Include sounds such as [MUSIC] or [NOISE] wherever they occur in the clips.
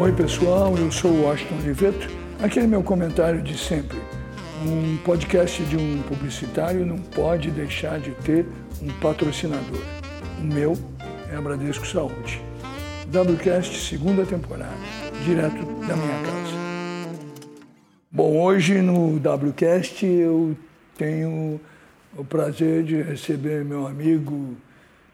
Oi pessoal, eu sou o Washington Oliveto. Aquele meu comentário de sempre. Um podcast de um publicitário não pode deixar de ter um patrocinador. O meu é a Bradesco Saúde. WCast segunda temporada, direto da minha casa. Bom, hoje no WCast eu tenho o prazer de receber meu amigo,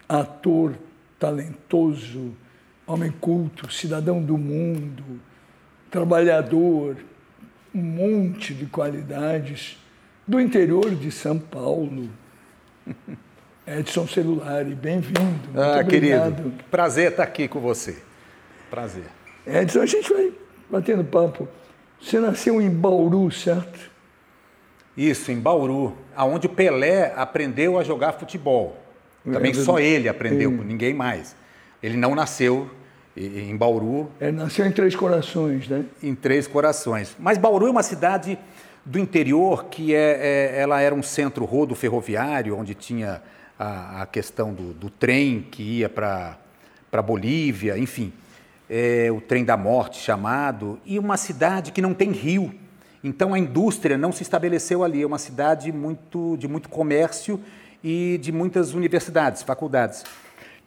ator talentoso, homem culto, cidadão do mundo, trabalhador, um monte de qualidades, do interior de São Paulo. [LAUGHS] Edson Celulari, bem-vindo. Ah, querido, prazer estar aqui com você. Prazer. Edson, a gente vai batendo papo. Você nasceu em Bauru, certo? Isso, em Bauru, aonde o Pelé aprendeu a jogar futebol. Também só ele aprendeu, ninguém mais. Ele não nasceu em Bauru. Ele nasceu em Três Corações, né? Em Três Corações. Mas Bauru é uma cidade do interior que é, é ela era um centro rodo ferroviário, onde tinha a, a questão do, do, trem que ia para Bolívia, enfim, é, o trem da morte chamado, e uma cidade que não tem rio. Então a indústria não se estabeleceu ali, é uma cidade muito, de muito comércio e de muitas universidades, faculdades.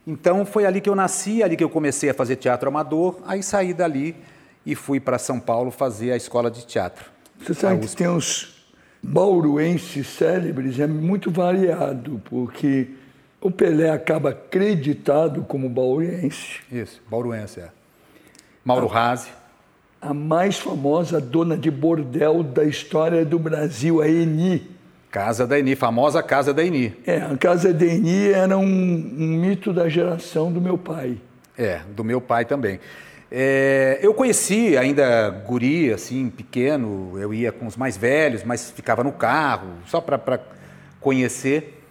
Então foi ali que eu nasci, ali que eu comecei a fazer teatro amador, aí saí dali e fui para São Paulo fazer a escola de teatro. Você sabe que tem uns bauruenses célebres, é muito variado, porque o Pelé acaba acreditado como bauruense. Isso, bauruense, é. Mauro Razzi. A mais famosa dona de bordel da história do Brasil, a Eni. Casa da Eni, famosa Casa da Eni. É, a Casa da Eni era um, um mito da geração do meu pai. É, do meu pai também. É, eu conheci ainda guri, assim, pequeno, eu ia com os mais velhos, mas ficava no carro, só para conhecer.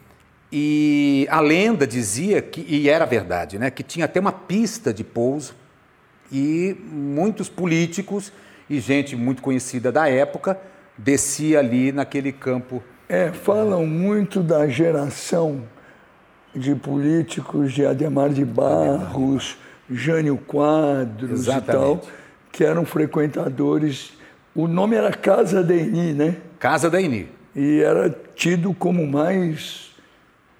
E a lenda dizia, que, e era verdade, né, que tinha até uma pista de pouso e muitos políticos e gente muito conhecida da época descia ali naquele campo é, falam muito da geração de políticos de Ademar de Barros, Jânio Quadros Exatamente. e tal, que eram frequentadores. O nome era Casa da Eni, né? Casa da Eni. E era tido como o mais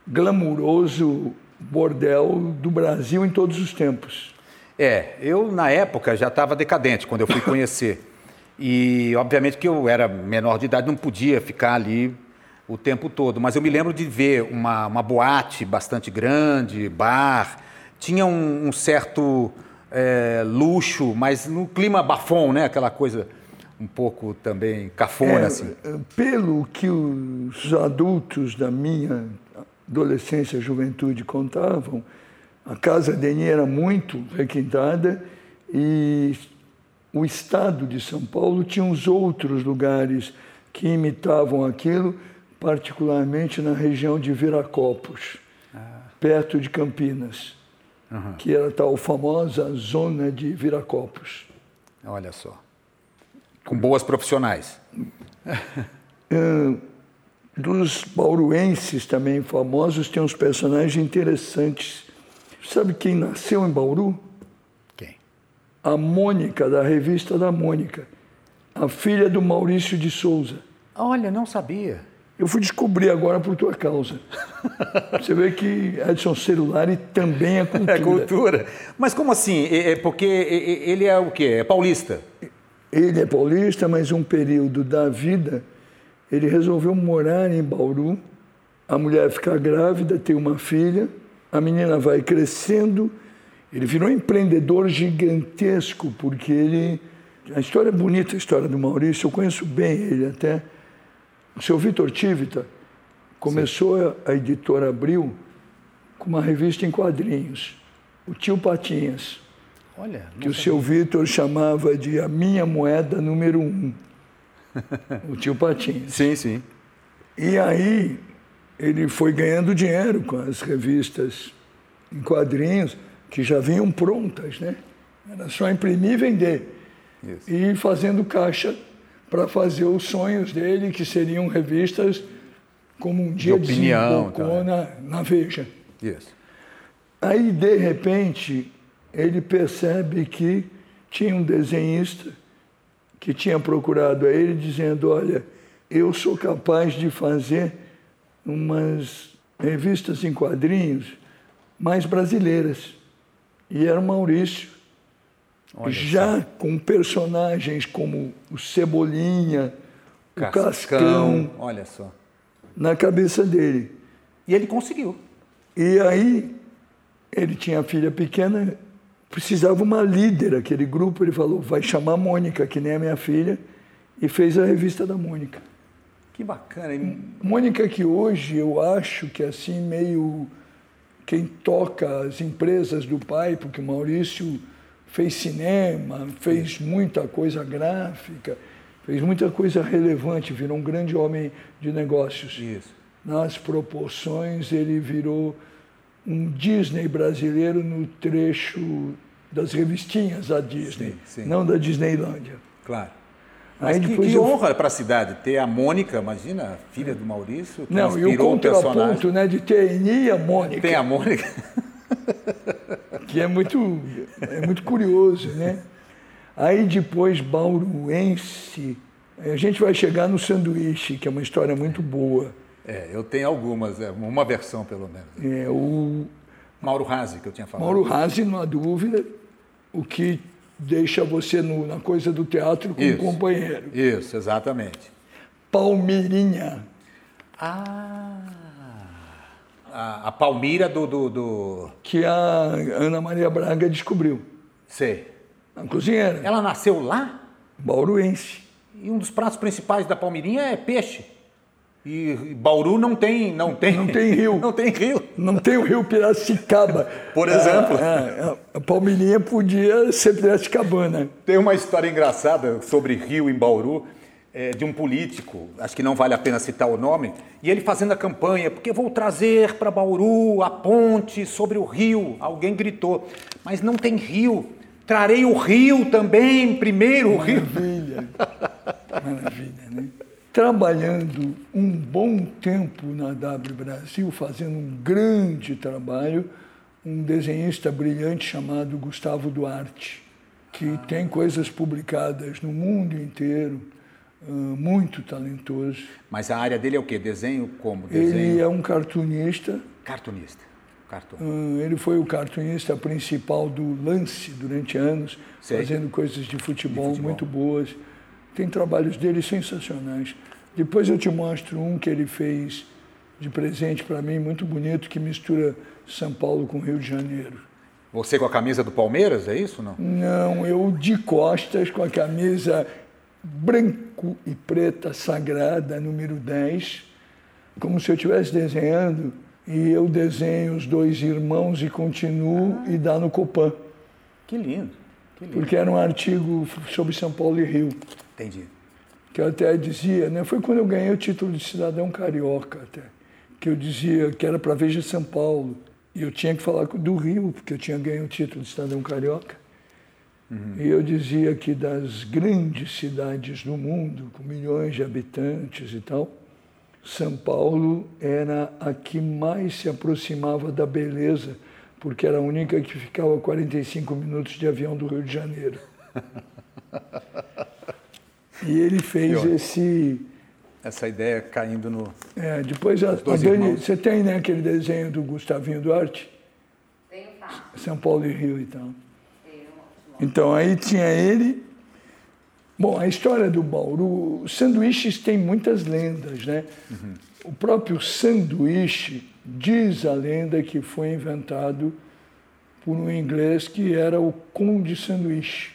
glamuroso bordel do Brasil em todos os tempos. É, eu na época já estava decadente quando eu fui [LAUGHS] conhecer. E obviamente que eu era menor de idade, não podia ficar ali o tempo todo. Mas eu me lembro de ver uma, uma boate bastante grande, bar, tinha um, um certo é, luxo, mas no clima bafom, né? Aquela coisa um pouco também cafona, é, assim. Pelo que os adultos da minha adolescência, juventude contavam, a casa Deni era muito requintada e o estado de São Paulo tinha uns outros lugares que imitavam aquilo, particularmente na região de Viracopos, ah. perto de Campinas, uhum. que era a tal famosa zona de Viracopos. Olha só. Com boas profissionais. [LAUGHS] É, dos bauruenses também famosos, tem uns personagens interessantes. Sabe quem nasceu em Bauru? Quem? A Mônica, da revista da Mônica. A filha do Maurício de Souza. Olha, não sabia. Eu fui descobrir agora por tua causa. Você vê que Edson Celulari também é cultura. [LAUGHS] É cultura. Mas como assim? É, é porque ele é o quê? É paulista? Ele é paulista, mas um período da vida ele resolveu morar em Bauru. A mulher fica grávida, tem uma filha, a menina vai crescendo. Ele virou um empreendedor gigantesco, porque ele. A história é bonita, a história do Maurício, eu conheço bem ele até. O seu Vitor Tivita começou Sim. a editora Abril com uma revista em quadrinhos, o Tio Patinhas. Olha, que o seu Vitor chamava de a minha moeda número um. [LAUGHS] o tio Patinhas. Sim, sim. E aí ele foi ganhando dinheiro com as revistas em quadrinhos, que já vinham prontas, né? Era só imprimir e vender. Isso. E fazendo caixa para fazer os sonhos dele, que seriam revistas como um dia de opinião, tá. na, na Veja. Isso. Aí, de repente, ele percebe que tinha um desenhista que tinha procurado a ele dizendo, olha, eu sou capaz de fazer umas revistas em quadrinhos mais brasileiras. E era o Maurício. Olha já com personagens como o Cebolinha, Cascão, o Cascão. Olha só. Na cabeça dele. E ele conseguiu. E aí, ele tinha a filha pequena, precisava uma líder, aquele grupo, ele falou, vai chamar a Mônica, que nem a minha filha, e fez a revista da Mônica. Que bacana. Hein? Mônica que hoje eu acho que é assim meio quem toca as empresas do pai, porque o Maurício fez cinema, fez muita coisa gráfica, fez muita coisa relevante, virou um grande homem de negócios. Isso. Nas proporções, ele virou um Disney brasileiro no trecho das revistinhas da Disney, sim, sim. não da Disneylândia. Claro. Mas que, que eu... honra para a cidade ter a Mônica, imagina, filha do Maurício, que Não, e o contraponto, né, de ter a Eni e a Mônica. Tem a Mônica. [LAUGHS] que é muito, é muito curioso, né? Aí depois Bauruense, a gente vai chegar no sanduíche, que é uma história muito boa. É, eu tenho algumas, é, uma versão pelo menos. É, o... Mauro Razzi, que eu tinha falado. Mauro Razzi, não há dúvida, o que deixa você no, na coisa do teatro com isso, um companheiro. Isso, exatamente. Palmeirinha. Ah, a, a Palmira do, do, do, Que a Ana Maria Braga descobriu. Sei. A cozinheira. Ela nasceu lá? Bauruense. E um dos pratos principais da Palmirinha é peixe. E Bauru não tem, não tem, não tem rio, [LAUGHS] não tem rio, não tem o rio Piracicaba, [LAUGHS] por exemplo. A, a, a Palmeirinha podia ser Piracicabana. Tem uma história engraçada sobre rio em Bauru. É, de um político, acho que não vale a pena citar o nome, e ele fazendo a campanha, porque vou trazer para Bauru a ponte sobre o rio. Alguém gritou, mas não tem rio. Trarei o rio também, primeiro o rio. Maravilha, maravilha, né? trabalhando um bom tempo na W Brasil, fazendo um grande trabalho, um desenhista brilhante chamado Gustavo Duarte, que ah. tem coisas publicadas no mundo inteiro, muito talentoso. Mas a área dele é o quê? Desenho como? Desenho? Ele é um cartunista. Cartunista. Cartoon. Ele foi o cartunista principal do Lance durante anos, Sei. fazendo coisas de futebol, de futebol muito boas. Tem trabalhos dele sensacionais. Depois eu te mostro um que ele fez de presente para mim, muito bonito, que mistura São Paulo com Rio de Janeiro. Você com a camisa do Palmeiras, é isso não? Não, eu de costas com a camisa branco e preta sagrada, número 10, como se eu estivesse desenhando e eu desenho os dois irmãos e continuo ah. e dá no Copan. Que lindo, que lindo. Porque era um artigo sobre São Paulo e Rio. Entendi. Que eu até dizia, né? Foi quando eu ganhei o título de cidadão carioca até. Que eu dizia que era para Veja São Paulo. E eu tinha que falar do Rio, porque eu tinha ganho o título de cidadão carioca. Uhum. E eu dizia que das grandes cidades do mundo, com milhões de habitantes e tal, São Paulo era a que mais se aproximava da beleza, porque era a única que ficava a 45 minutos de avião do Rio de Janeiro. E ele fez esse. Essa ideia caindo no. É, depois a, a Dani. Você tem né, aquele desenho do Gustavinho Duarte? Tenho, tá. São Paulo e Rio e então. Então aí tinha ele. Bom, a história do Bauru, sanduíches tem muitas lendas, né? Uhum. O próprio sanduíche diz a lenda que foi inventado por um inglês que era o Conde Sanduíche.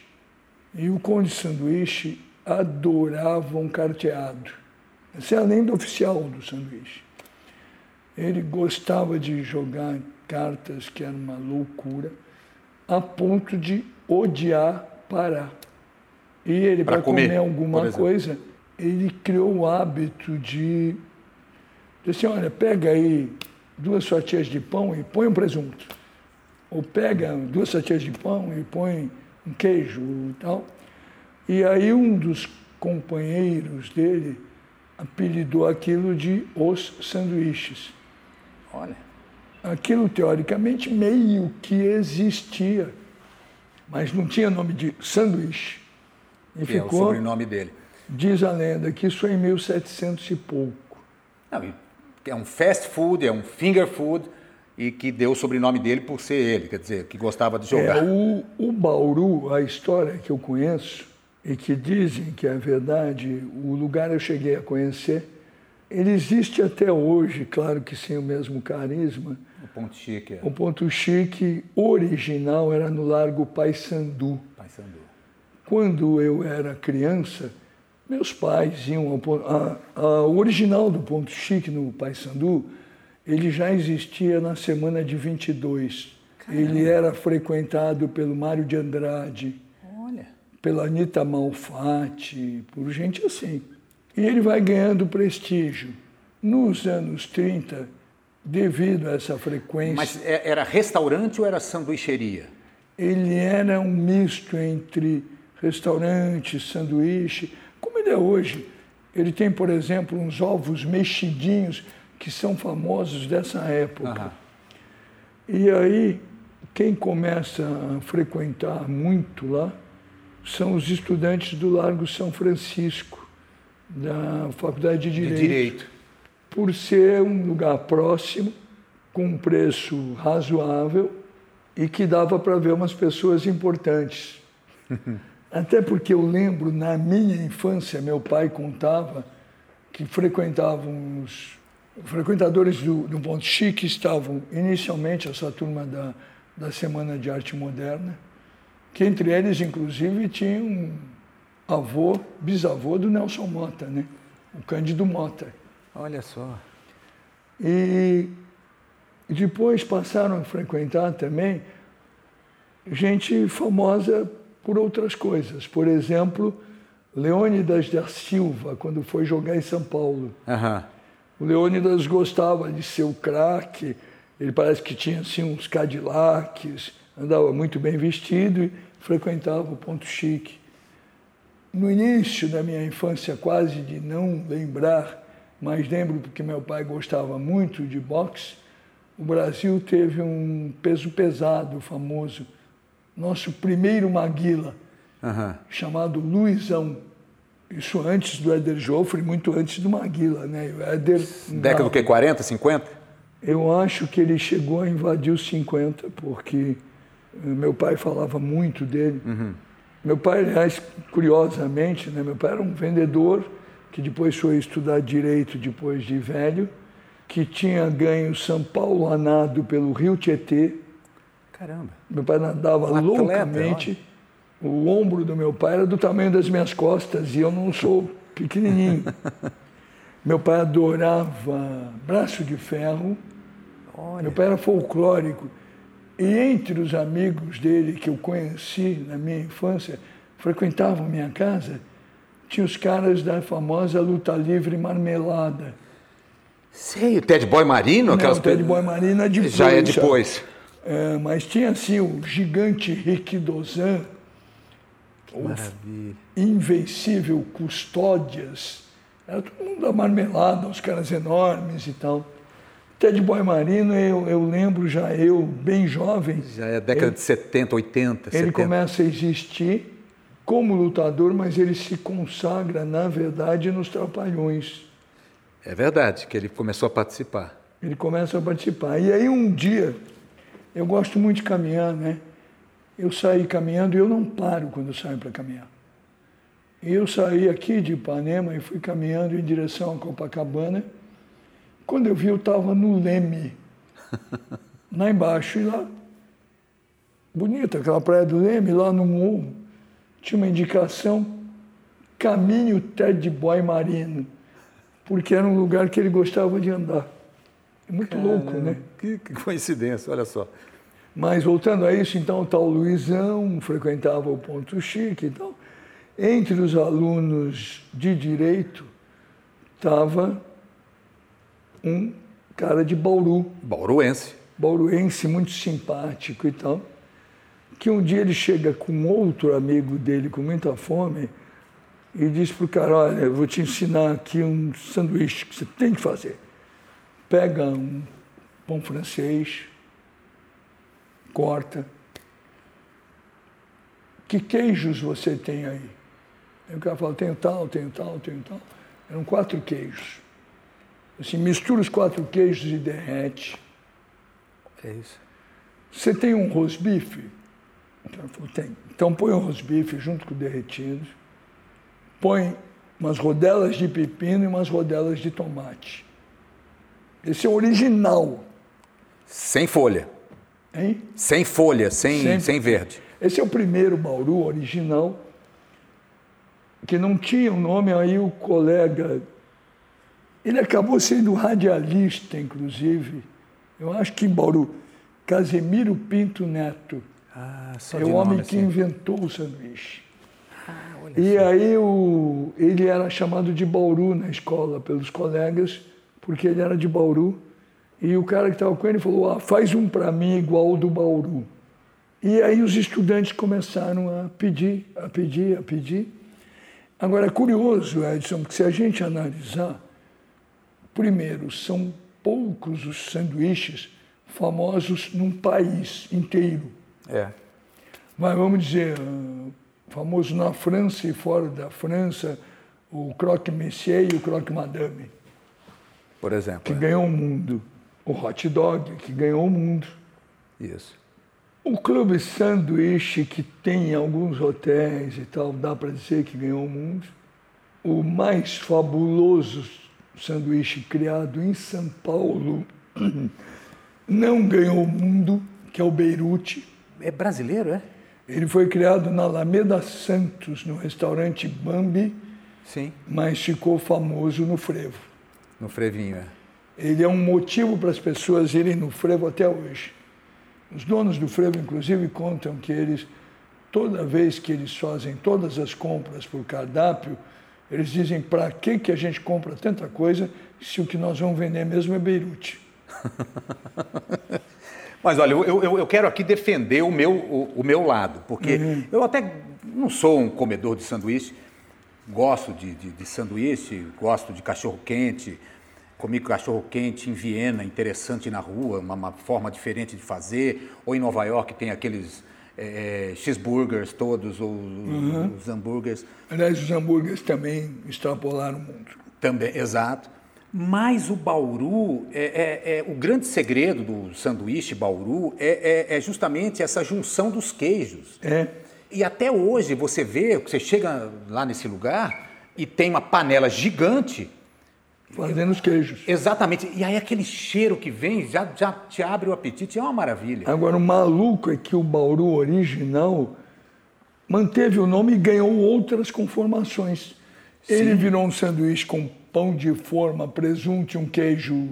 E o Conde Sanduíche adorava um carteado. Essa é a lenda oficial do sanduíche. Ele gostava de jogar cartas, que era uma loucura, a ponto de odiar parar. E ele, para comer, comer, alguma coisa, ele criou o hábito de dizer assim, olha, pega aí duas fatias de pão e põe um presunto. Ou pega duas fatias de pão e põe um queijo e tal. E aí um dos companheiros dele apelidou aquilo de os sanduíches. Olha. Aquilo teoricamente meio que existia. Mas não tinha nome de sanduíche. E que ficou, é o sobrenome dele. Diz a lenda que isso é em 1700 e pouco. Não, é um fast food, é um finger food, e que deu o sobrenome dele por ser ele, quer dizer, que gostava de jogar. É, o, o Bauru, a história que eu conheço, e que dizem que é verdade, o lugar eu cheguei a conhecer, ele existe até hoje, claro que sem o mesmo carisma. O Ponto Chique. É. O Ponto Chique original era no Largo Paissandu. Paissandu. Quando eu era criança, meus pais iam ao a, a, o original do Ponto Chique no Paissandu, ele já existia na semana de 22. Caramba. Ele era frequentado pelo Mário de Andrade, Olha. pela Anitta Malfatti, por gente assim. E ele vai ganhando prestígio. Nos anos 30, devido a essa frequência. Mas é, era restaurante ou era sanduicheria? Ele era um misto entre restaurante, sanduíche, como ele é hoje. Ele tem, por exemplo, uns ovos mexidinhos que são famosos dessa época. E aí, quem começa a frequentar muito lá são os estudantes do Largo São Francisco, da Faculdade de Direito. De Direito. Por ser um lugar próximo, com um preço razoável e que dava para ver umas pessoas importantes. [LAUGHS] Até porque eu lembro, na minha infância, meu pai contava que frequentavam os frequentadores do, do Ponto Chique estavam inicialmente essa turma da, da Semana de Arte Moderna, que entre eles, inclusive, tinha um avô, bisavô do Nelson Mota, né? o Cândido Mota. Olha só. E depois passaram a frequentar também gente famosa por outras coisas. Por exemplo, Leônidas da Silva, quando foi jogar em São Paulo. Uhum. O Leônidas gostava de ser o craque, ele parece que tinha assim, uns Cadillacs, andava muito bem vestido e frequentava o Ponto Chique. No início da minha infância, quase de não lembrar, mas lembro porque meu pai gostava muito de boxe, o Brasil teve um peso pesado famoso nosso primeiro Maguila, uhum. chamado Luizão. Isso antes do Éder Joffre, muito antes do Maguila, né? O Éder, Década do que, 40, 50? Eu acho que ele chegou a invadir os 50, porque eh, meu pai falava muito dele. Uhum. Meu pai, aliás, curiosamente, né? meu pai era um vendedor que depois foi estudar direito depois de velho, que tinha ganho São Paulo anado pelo Rio Tietê, Caramba. Meu pai nadava um loucamente. o ombro do meu pai era do tamanho das minhas costas e eu não sou pequenininho. [LAUGHS] meu pai adorava braço de ferro. Olha. Meu pai era folclórico. E entre os amigos dele que eu conheci na minha infância, frequentavam minha casa, tinha os caras da famosa luta livre marmelada. Sei, o Ted Boy Marino? Não, aquelas... o Ted Boy Marino é depois. Já é depois. É, mas tinha assim o gigante Rick Dozan, o invencível Custódias, era todo mundo da marmelada, os caras enormes e tal. Ted Boy Marino, eu, eu lembro já, eu bem jovem. Já é década ele, de 70, 80. Ele 70. começa a existir como lutador, mas ele se consagra, na verdade, nos Trapalhões. É verdade, que ele começou a participar. Ele começa a participar. E aí um dia, eu gosto muito de caminhar, né? Eu saí caminhando e eu não paro quando saio para caminhar. E eu saí aqui de Ipanema e fui caminhando em direção a Copacabana. Quando eu vi, eu estava no Leme, [LAUGHS] lá embaixo. E lá, bonita aquela praia do Leme, lá no morro, tinha uma indicação, caminho Ted Boy Marino, porque era um lugar que ele gostava de andar. É muito Caramba, louco, né? Que, que, coincidência, olha só. Mas voltando a isso, então, o tal Luizão frequentava o Ponto Chique e tal. Entre os alunos de direito estava um cara de Bauru. Bauruense. Bauruense, muito simpático e tal. Que um dia ele chega com outro amigo dele com muita fome e diz para o cara: Olha, eu vou te ensinar aqui um sanduíche que você tem que fazer pega um pão francês, corta, que queijos você tem aí? Aí o cara fala, tenho tal, tenho tal, tenho tal. Eram quatro queijos. Assim, mistura os quatro queijos e derrete. É isso. Você tem um rosbife? O cara falou, tem. Então põe o rosbife junto com o derretido. Põe umas rodelas de pepino e umas rodelas de tomate. Esse é o original. Sem folha. Hein? Sem folha, sem, Sem- sem verde. Esse é o primeiro Bauru original, que não tinha o nome, aí o colega. Ele acabou sendo radialista, inclusive. Eu acho que em Bauru. Casemiro Pinto Neto. Ah, só é de o homem nome, que assim. inventou o sanduíche. Ah, E só. aí o, ele era chamado de Bauru na escola pelos colegas, porque ele era de Bauru. E o cara que estava com ele falou: ah, faz um para mim igual o do Bauru. E aí os estudantes começaram a pedir, a pedir, a pedir. Agora é curioso, Edson, porque se a gente analisar, primeiro, são poucos os sanduíches famosos num país inteiro. É. Mas vamos dizer, ah, famoso na França e fora da França, o Croque Messier e o Croque Madame, Por exemplo. que é. ganhou o mundo. O hot dog, que ganhou o mundo. Isso. O clube sanduíche, que tem em alguns hotéis e tal, dá para dizer que ganhou o mundo. O mais fabuloso sanduíche criado em São Paulo [CLEARS THROAT] não ganhou o mundo, que é o Beirute. É brasileiro, é? Ele foi criado na Alameda Santos, no restaurante Bambi, Sim. mas ficou famoso no frevo. No frevinho, é. Ele é um motivo para as pessoas irem no frevo até hoje. Os donos do frevo, inclusive, contam que eles, toda vez que eles fazem todas as compras por cardápio, eles dizem para que, que a gente compra tanta coisa se o que nós vamos vender mesmo é Beirute. [LAUGHS] Mas olha, eu, eu, eu quero aqui defender o meu, o, o meu lado, porque eu até não sou um comedor de sanduíche, gosto de, de, de sanduíche, gosto de cachorro-quente, comi cachorro-quente em Viena, interessante na rua, uma, uma forma diferente de fazer, ou em Nova York tem aqueles eh, cheeseburgers todos, ou os hambúrgueres. Aliás, os hambúrgueres também extrapolaram o mundo. Também, exato. Mas o Bauru, é, é- é- o grande segredo do sanduíche Bauru é, é- é justamente essa junção dos queijos. É. E até hoje você vê, você chega lá nesse lugar e tem uma panela gigante, Fazendo os queijos. exatamente, e aí aquele cheiro que vem já, já te abre o apetite, é uma maravilha. Agora, o maluco é que o Bauru original manteve o nome e ganhou outras conformações. Ele virou um sanduíche com pão de forma, presunto e um queijo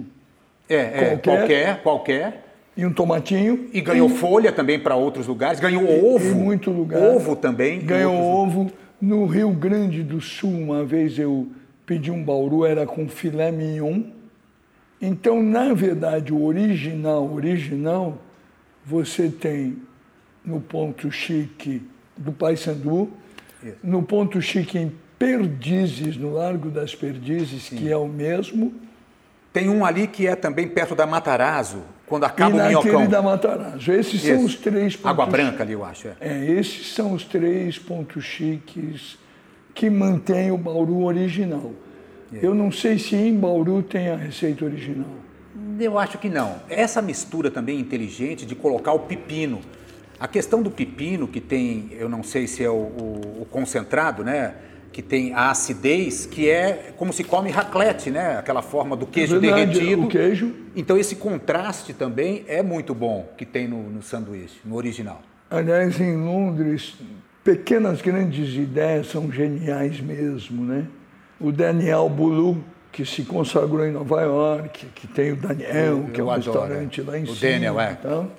É, é Qualquer- qualquer, qualquer. e um tomatinho. E ganhou folha também para outros lugares, ganhou ovo. Em muito lugar. Ovo também. Ganhou ovo. No Rio Grande do Sul, uma vez eu pedi um bauru, era com filé mignon. Então, na verdade, o original, original, você tem no ponto chique do Paysandu, no ponto chique em Perdizes, no Largo das Perdizes, que é o mesmo, Tem um ali que é também perto da Matarazzo, quando e acaba o naquele minhocão. da Matarazzo. Esses são Isso. os três pontos Água Branca ali, eu acho. É. É, esses são os três pontos chiques que mantêm o Bauru original. Eu não sei se em Bauru tem a receita original. Eu acho que não. Essa mistura também inteligente de colocar o pepino. A questão do pepino, que tem, eu não sei se é o, o- o concentrado, né? Que tem a acidez, que é como se come raclette, né? Aquela forma do queijo Verdade, derretido. o queijo. Então esse contraste também é muito bom que tem no, no sanduíche, no original. Aliás, em Londres, pequenas grandes ideias são geniais mesmo, né? O Daniel Bulu, que se consagrou em Nova York, que tem o Daniel, Eu- que é um adoro, restaurante é. lá em O cima. Daniel, é. e tal.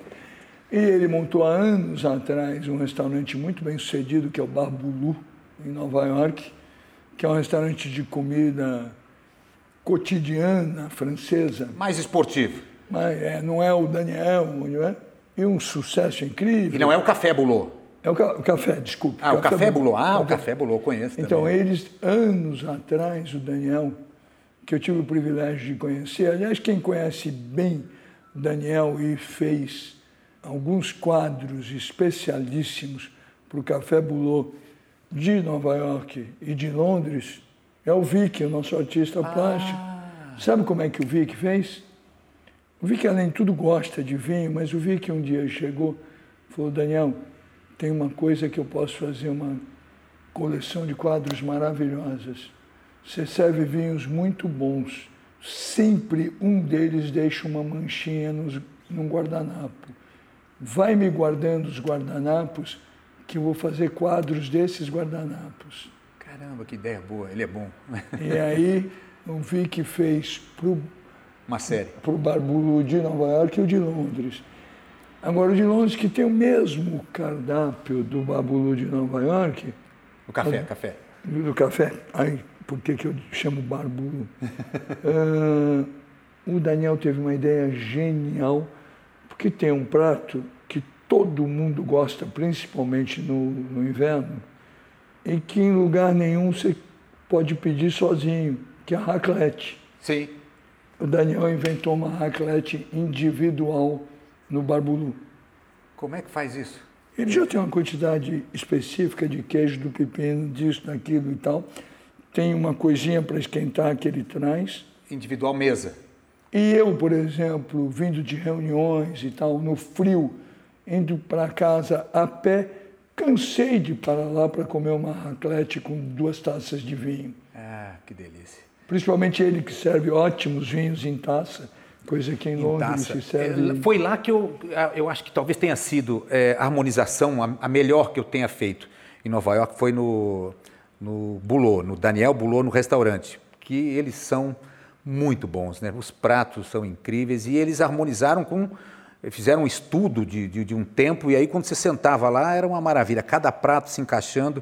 E ele montou há anos atrás um restaurante muito bem sucedido, que é o Bar Bulu, em Nova York, que é um restaurante de comida cotidiana francesa. Mais esportivo. Mas é, não é o Daniel, não é? E um sucesso incrível. E não é o café bulô. É o, ca- o café, desculpe. Ah, o café bulô. Ah, o café bulô, conheço Então, também. eles, anos atrás, o Daniel, que eu tive o privilégio de conhecer, aliás, quem conhece bem o Daniel e fez alguns quadros especialíssimos para o Café Bulô de Nova York e de Londres é o Vic, o nosso artista ah. plástico. Sabe como é que o Vic fez? O Vic, além de tudo, gosta de vinho, mas o Vic um dia chegou e falou, Daniel, tem uma coisa que eu posso fazer, uma coleção de quadros maravilhosas. Você serve vinhos muito bons. Sempre um deles deixa uma manchinha nos, num guardanapo. Vai me guardando os guardanapos, que eu vou fazer quadros desses guardanapos. Caramba, que ideia boa, ele é bom. E aí eu vi que fez pro, uma série para o Barbulo de Nova York e o de Londres. Agora o de Londres que tem o mesmo cardápio do Barbulo de Nova York. O café, o, café. Do café. Aí, por que, que eu chamo Barbulo? uh, [LAUGHS] o Daniel teve uma ideia genial, porque tem um prato todo mundo gosta, principalmente no, no inverno, e que em lugar nenhum você pode pedir sozinho, que é a raclette. Sim. O Daniel inventou uma raclette individual no Barbulu. Como é que faz isso? Ele já tem uma quantidade específica de queijo do pepino, disso, daquilo e tal. Tem uma coisinha para esquentar que ele traz. Individual mesa. E eu, por exemplo, vindo de reuniões e tal, no frio, indo para casa a pé, Cansei de ir para lá para comer uma raclette com duas taças de vinho. Ah, que delícia. Principalmente ele que serve ótimos vinhos em taça, coisa que em, em Londres taça. se serve. É, foi lá que eu, eu acho que talvez tenha sido é, a harmonização a, a, melhor que eu tenha feito em Nova York, foi no, no Bulô, no Daniel Bulô, no restaurante, que eles são muito bons, né? Os pratos são incríveis e eles harmonizaram com fizeram um estudo de, de, de, um tempo e aí quando você sentava lá era uma maravilha, cada prato se encaixando,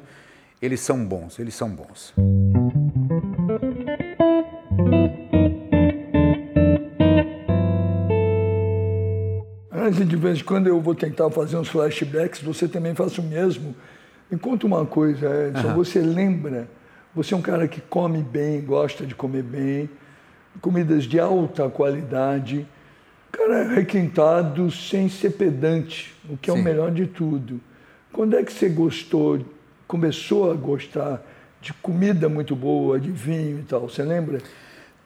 eles são bons, eles são bons. De vez em quando eu vou tentar fazer uns flashbacks, você também faz o mesmo. Me conta uma coisa, Edson, uhum. você lembra, você é um cara que come bem, gosta de comer bem, comidas de alta qualidade, cara é requintado sem ser pedante, o que é Sim. o melhor de tudo. Quando é que você gostou, começou a gostar de comida muito boa, de vinho e tal? Você lembra?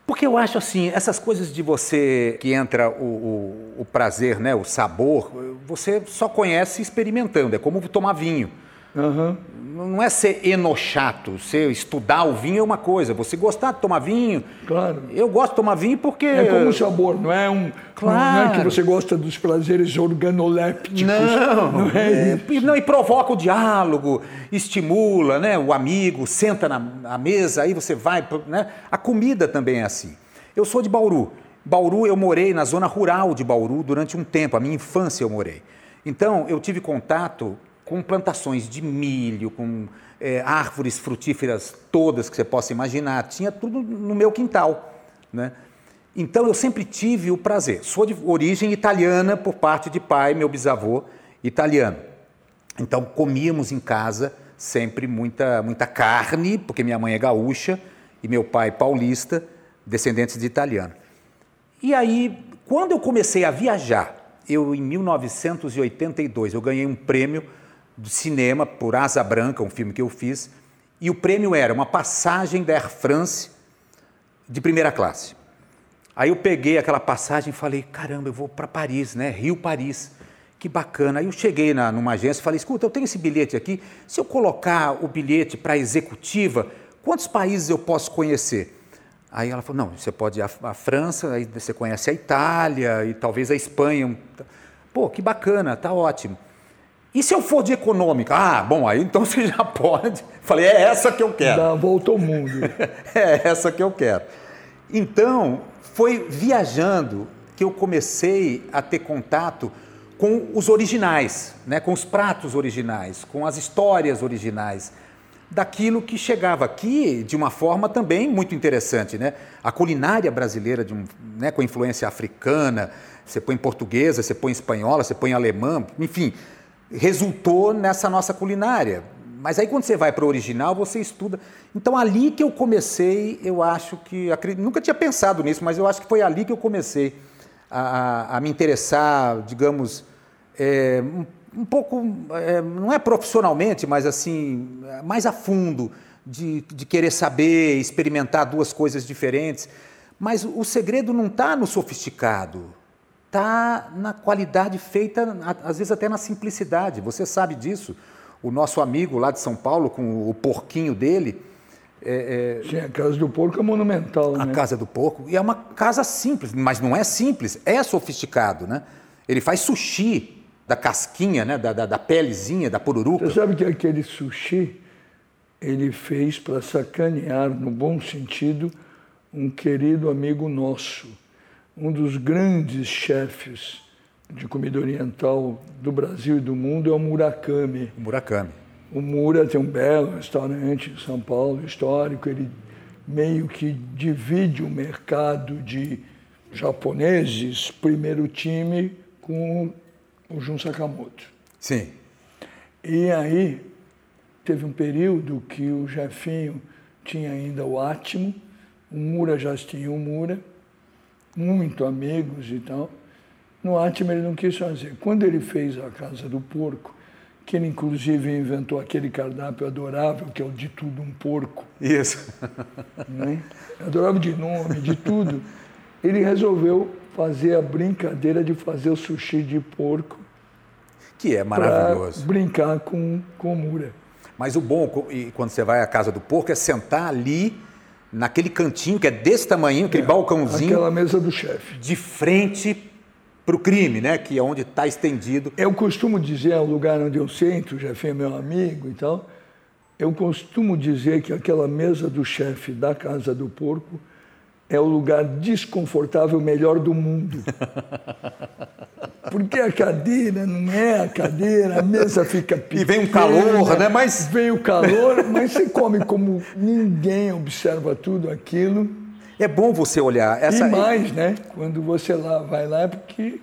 Porque eu acho assim, essas coisas de você que entra o, o, o prazer, né, o sabor, você só conhece experimentando. É como tomar vinho. Uhum. Não é ser enochato, ser estudar o vinho é uma coisa. Você gostar de tomar vinho. Claro. Eu gosto de tomar vinho porque. É como o sabor, não é um. Claro. Não é que você gosta dos prazeres organolépticos. Não, não é, é isso. Não, e provoca o diálogo, estimula, né? O amigo senta na, na mesa, aí você vai. Né? A comida também é assim. Eu sou de Bauru. Bauru, eu morei na zona rural de Bauru durante um tempo, a minha infância eu morei. Então, eu tive contato com plantações de milho, com é, árvores frutíferas todas que você possa imaginar. Tinha tudo no meu quintal. Né? Então eu sempre tive o prazer. Sou de origem italiana por parte de pai, meu bisavô italiano. Então comíamos em casa sempre muita, muita carne, porque minha mãe é gaúcha e meu pai paulista, descendentes de italiano. E aí, quando eu comecei a viajar, eu em 1982 eu ganhei um prêmio do cinema por Asa Branca, um filme que eu fiz, e o prêmio era uma passagem da Air France de primeira classe. Aí eu peguei aquela passagem e falei, caramba, eu vou para Paris, né? Rio-Paris. Que bacana. Aí eu cheguei na, numa agência e falei, escuta, eu tenho esse bilhete aqui, se eu colocar o bilhete para executiva, quantos países eu posso conhecer? Aí ela falou, não, você pode ir à, à França, aí você conhece a Itália e talvez a Espanha. Pô, que bacana, tá ótimo. E se eu for de econômica? Ah, bom, aí então [LAUGHS] você já pode. Falei, é essa que eu quero. Dá a volta ao mundo. [LAUGHS] é essa que eu quero. Então, foi viajando que eu comecei a ter contato com os originais, né? com os pratos originais, com as histórias originais, daquilo que chegava aqui de uma forma também muito interessante. Né? A culinária brasileira, de um, né? com influência africana, você põe portuguesa, você põe espanhola, você põe alemã, enfim, resultou nessa nossa culinária. Mas aí quando você vai para o original, você estuda. Então ali que eu comecei, eu acho que. Nunca tinha pensado nisso, mas eu acho que foi ali que eu comecei a, a me interessar, digamos, é, um, um pouco, é, não é profissionalmente, mas assim, mais a fundo, de, de querer saber, experimentar duas coisas diferentes. Mas o segredo não está no sofisticado, está na qualidade feita, às vezes até na simplicidade. Você sabe disso. O nosso amigo lá de São Paulo, com o porquinho dele. É, é... Sim, a Casa do Porco é monumental. A né? Casa do Porco. E é uma casa simples, mas não é simples, é sofisticado. Né? Ele faz sushi da casquinha, né? da, da, da pelezinha, da pururuca. Você sabe que aquele sushi ele fez para sacanear, no bom sentido, um querido amigo nosso um dos grandes chefes de comida oriental do Brasil e do mundo é o Murakami. O Murakami. O Mura tem um belo restaurante em São Paulo, histórico. Ele meio que divide o mercado de japoneses, primeiro time, com o Jun Sakamoto. Sim. E aí teve um período que o Jefinho tinha ainda o Atmo, o Mura já tinha o Mura, muito amigos e tal. No Atma ele não quis fazer. Quando ele fez a Casa do Porco, que ele inclusive inventou aquele cardápio adorável, que é o de tudo um porco. Isso. Né? Adorável de nome, de tudo. Ele resolveu fazer a brincadeira de fazer o sushi de porco. Que é maravilhoso. brincar com, com mura. Mas o bom, quando você vai à Casa do Porco, é sentar ali naquele cantinho que é desse tamanho, aquele é, balcãozinho. Aquela mesa do chefe. De frente para o crime, né? Que é onde está estendido. Eu costumo dizer, é o lugar onde eu sento, o chefe é meu amigo e tal. Eu costumo dizer que aquela mesa do chefe da Casa do Porco é o lugar desconfortável melhor do mundo. [LAUGHS] Porque a cadeira não é a cadeira, a mesa fica pequena. E vem um calor, né? Mas... Vem o calor, mas você come como ninguém observa tudo aquilo. É bom você olhar. Essa... E mais, né? Quando você lá vai lá é porque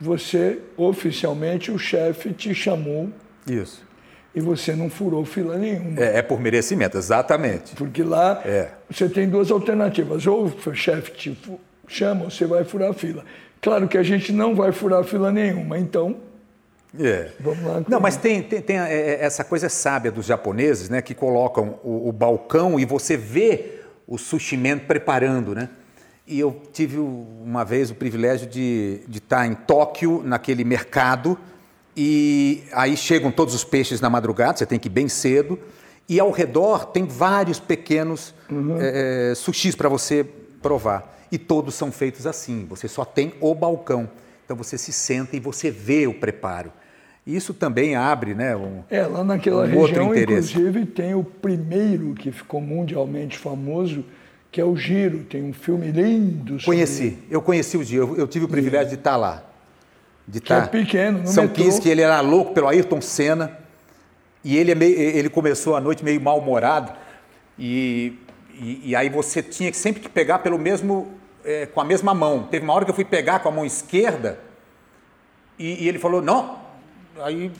você, oficialmente, o chefe te chamou. Isso e você não furou fila nenhuma. É, é por merecimento, exatamente. Porque lá é. você tem duas alternativas. Ou o chefe te chama, ou você vai furar fila. Claro que a gente não vai furar fila nenhuma, então. É. Vamos lá. Não, mas tem, tem, tem, é, é, essa coisa sábia dos japoneses, né, que colocam o, o balcão e você vê o sushi man preparando, né? E eu tive uma vez o privilégio de, de estar em Tóquio, naquele mercado, e aí chegam todos os peixes na madrugada, você tem que ir bem cedo. E ao redor tem vários pequenos uhum. é, sushis para você provar. E todos são feitos assim. Você só tem o balcão. Então você se senta e você vê o preparo. Isso também abre, né? Um, é, lá naquela um região, inclusive, tem o primeiro que ficou mundialmente famoso, que é o Giro. Tem um filme lindo. Sobre... Conheci, eu conheci o Giro, eu, eu tive o privilégio de estar lá de estar. Que é tá pequeno, no São metrô. 15, que ele era louco pelo Ayrton Senna. E ele, é meio, ele começou a noite meio mal-humorado. E, e, e, aí você tinha sempre que pegar pelo mesmo, é, com a mesma mão. Teve uma hora que eu fui pegar com a mão esquerda e, e ele falou, não. Aí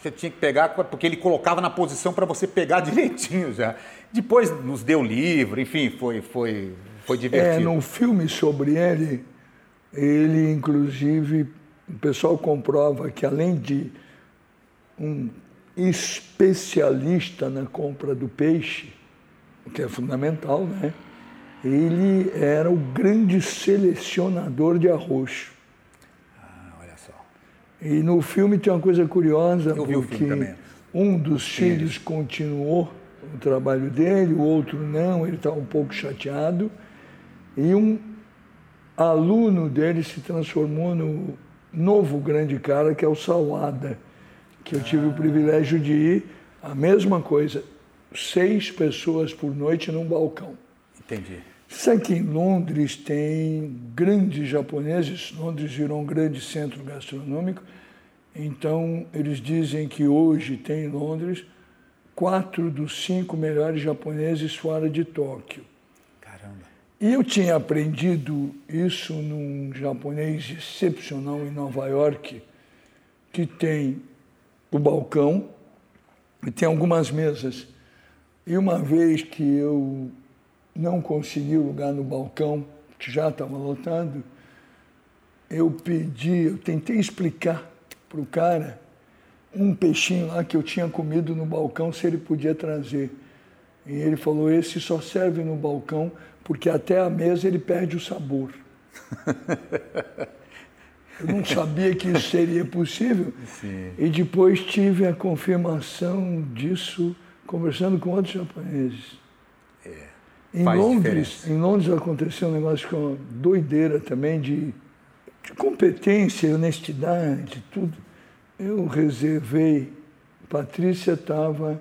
você tinha que pegar, porque ele colocava na posição para você pegar [LAUGHS] direitinho já. Depois nos deu livro, enfim, foi, foi, foi é, divertido. É, num filme sobre ele, ele inclusive o pessoal comprova que além de um especialista na compra do peixe, o que é fundamental, né? Ele era o grande selecionador de arroz. Ah, olha só. E no filme tem uma coisa curiosa, Eu porque um dos filhos continuou o trabalho dele, o outro não, ele estava um pouco chateado. E um aluno dele se transformou no novo grande cara que é o Salada, que eu tive o privilégio de ir, a mesma coisa, seis pessoas por noite num balcão. Entendi. Sabe que em Londres tem grandes japoneses, Londres virou um grande centro gastronômico, então eles dizem que hoje tem em Londres quatro dos cinco melhores japoneses fora de Tóquio. E eu tinha aprendido isso num japonês excepcional em Nova York, que tem o balcão e tem algumas mesas. E uma vez que eu não consegui lugar no balcão, que já estava lotado, eu pedi, eu tentei explicar para o cara um peixinho lá que eu tinha comido no balcão se ele podia trazer. E ele falou: esse só serve no balcão porque até a mesa ele perde o sabor. Eu não sabia que isso seria possível. Sim. E depois tive a confirmação disso conversando com outros japoneses. É, em, Londres, em Londres aconteceu um negócio com uma doideira também de, de competência, honestidade, tudo. Eu reservei, Patrícia estava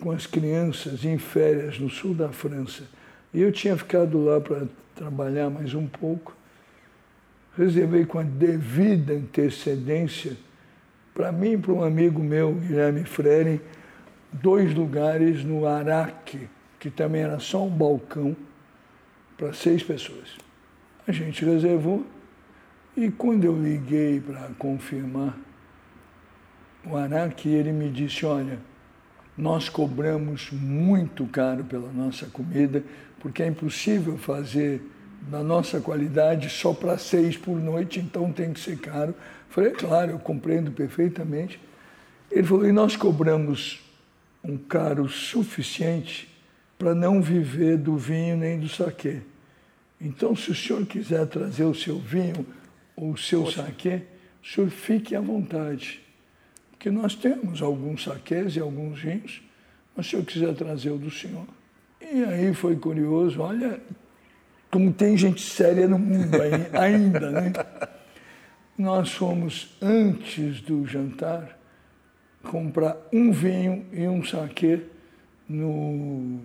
com as crianças em férias no sul da França. E eu tinha ficado lá para trabalhar mais um pouco reservei com a devida antecedência, para mim e para um amigo meu, Guilherme Freire, dois lugares no Araque, que também era só um balcão para seis pessoas. A gente reservou e quando eu liguei para confirmar o Araque, ele me disse, olha, nós cobramos muito caro pela nossa comida, porque é impossível fazer na nossa qualidade só para seis por noite, então tem que ser caro. Falei, é claro, eu compreendo perfeitamente. Ele falou, e nós cobramos um caro suficiente para não viver do vinho nem do saquê. Então, se o senhor quiser trazer o seu vinho ou o seu Poxa. saquê, o senhor fique à vontade. Porque nós temos alguns saquês e alguns vinhos, mas se o senhor quiser trazer o do senhor. E aí foi curioso, olha, como tem gente séria no mundo ainda, né? Nós fomos, antes do jantar, comprar um vinho e um saquê no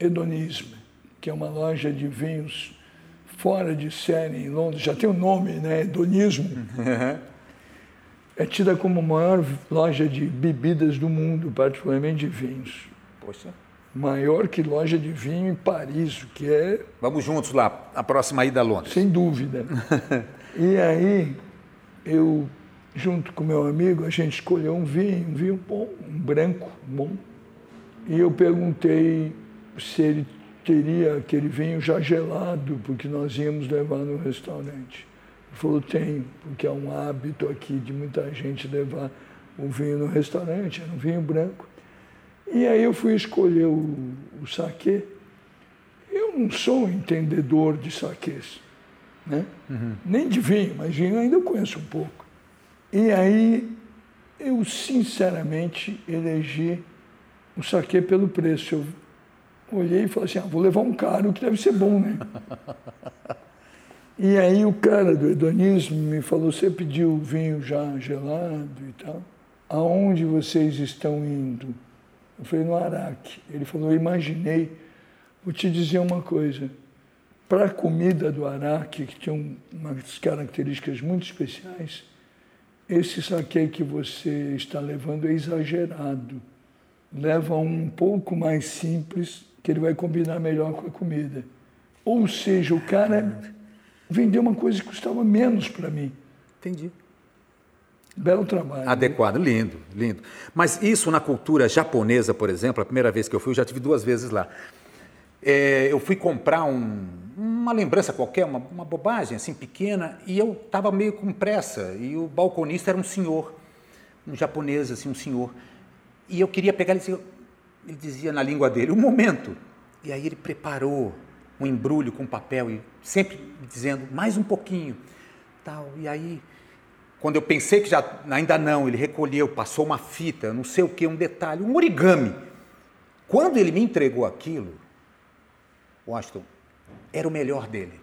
Hedonismo, que é uma loja de vinhos fora de série em Londres, já tem o um nome, né? Hedonismo. É tida como a maior loja de bebidas do mundo, particularmente de vinhos. Poxa maior que loja de vinho em Paris, o que é. Vamos juntos lá, a próxima ida a Londres. Sem dúvida. [LAUGHS] e aí, eu, junto com meu amigo, a gente escolheu um vinho, um vinho bom, um branco bom. E eu perguntei se ele teria aquele vinho já gelado, porque nós íamos levar no restaurante. Ele falou, tem, porque é um hábito aqui de muita gente levar o vinho no restaurante, era um vinho branco. E aí eu fui escolher o, o saquê. Eu não sou um entendedor de saquês, né? Uhum. nem de vinho, mas vinho ainda eu conheço um pouco. E aí eu sinceramente elegi o saquê pelo preço. Eu olhei e falei assim, ah, vou levar um caro que deve ser bom, né? [LAUGHS] e aí o cara do hedonismo me falou, você pediu vinho já gelado e tal? Aonde vocês estão indo? Eu falei, no Araque. Ele falou, imaginei. Vou te dizer uma coisa. Para a comida do Araque, que tinha umas características muito especiais, esse saque que você está levando é exagerado. Leva um pouco mais simples, que ele vai combinar melhor com a comida. Ou seja, o cara vendeu uma coisa que custava menos para mim. Entendi. Belo trabalho. Adequado, lindo, lindo. Mas isso na cultura japonesa, por exemplo, a primeira vez que eu fui, eu já tive duas vezes lá. É, eu fui comprar um, uma lembrança qualquer, uma, uma, bobagem assim pequena, e eu estava meio com pressa. E o balconista era um senhor, um japonês, assim, um senhor. E eu queria pegar, ele ele dizia na língua dele, um momento. E aí ele preparou um embrulho com papel e sempre dizendo mais um pouquinho, tal. E aí quando eu pensei que já ainda não, ele recolheu, passou uma fita, não sei o que, um detalhe, um origami. Quando ele me entregou aquilo, Washington, era o melhor dele.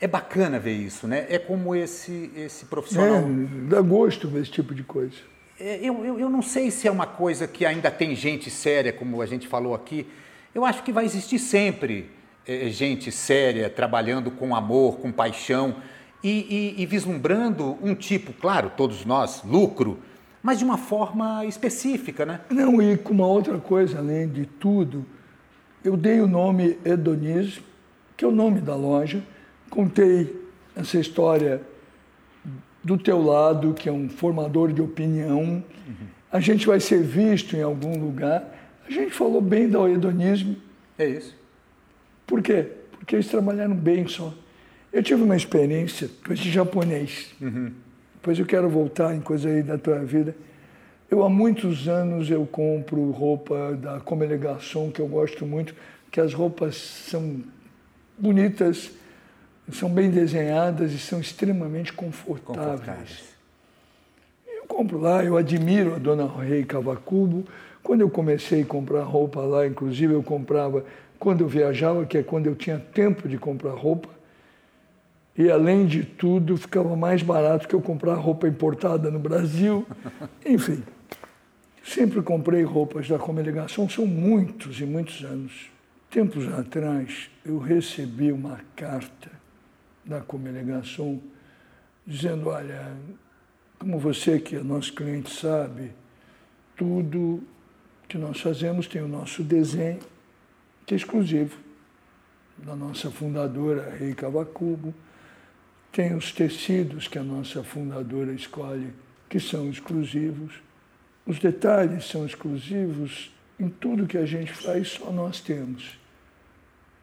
É bacana ver isso, né? É como esse, esse profissional. É, dá gosto ver esse tipo de coisa. É, eu, eu, eu não sei se é uma coisa que ainda tem gente séria, como a gente falou aqui. Eu acho que vai existir sempre é, gente séria, trabalhando com amor, com paixão e, e, e vislumbrando um tipo, claro, todos nós, lucro, mas de uma forma específica, né? Não, e com uma outra coisa, além de tudo, eu dei o nome Hedonismo, que é o nome da loja, contei essa história do teu lado, que é um formador de opinião, uhum. a gente vai ser visto em algum lugar. A gente falou bem do hedonismo. É isso. Por quê? Porque eles trabalharam bem só. Eu tive uma experiência com esse japonês. Uhum. Depois eu quero voltar em coisa aí da tua vida. Eu há muitos anos eu compro roupa da Comme Garçon, que eu gosto muito, que as roupas são bonitas, são bem desenhadas e são extremamente confortáveis. confortáveis. Eu compro lá, eu admiro a dona Rei Cavacubo. Quando eu comecei a comprar roupa lá, inclusive eu comprava quando eu viajava, que é quando eu tinha tempo de comprar roupa. E além de tudo, ficava mais barato que eu comprar roupa importada no Brasil. [LAUGHS] Enfim, sempre comprei roupas da Comelegação, são muitos e muitos anos. Tempos atrás, eu recebi uma carta da Comelegação dizendo: olha, como você que é nosso cliente sabe, tudo que nós fazemos tem o nosso desenho, que é exclusivo, da nossa fundadora Rei Cavacubo tem os tecidos que a nossa fundadora escolhe, que são exclusivos. Os detalhes são exclusivos. Em tudo que a gente faz, só nós temos.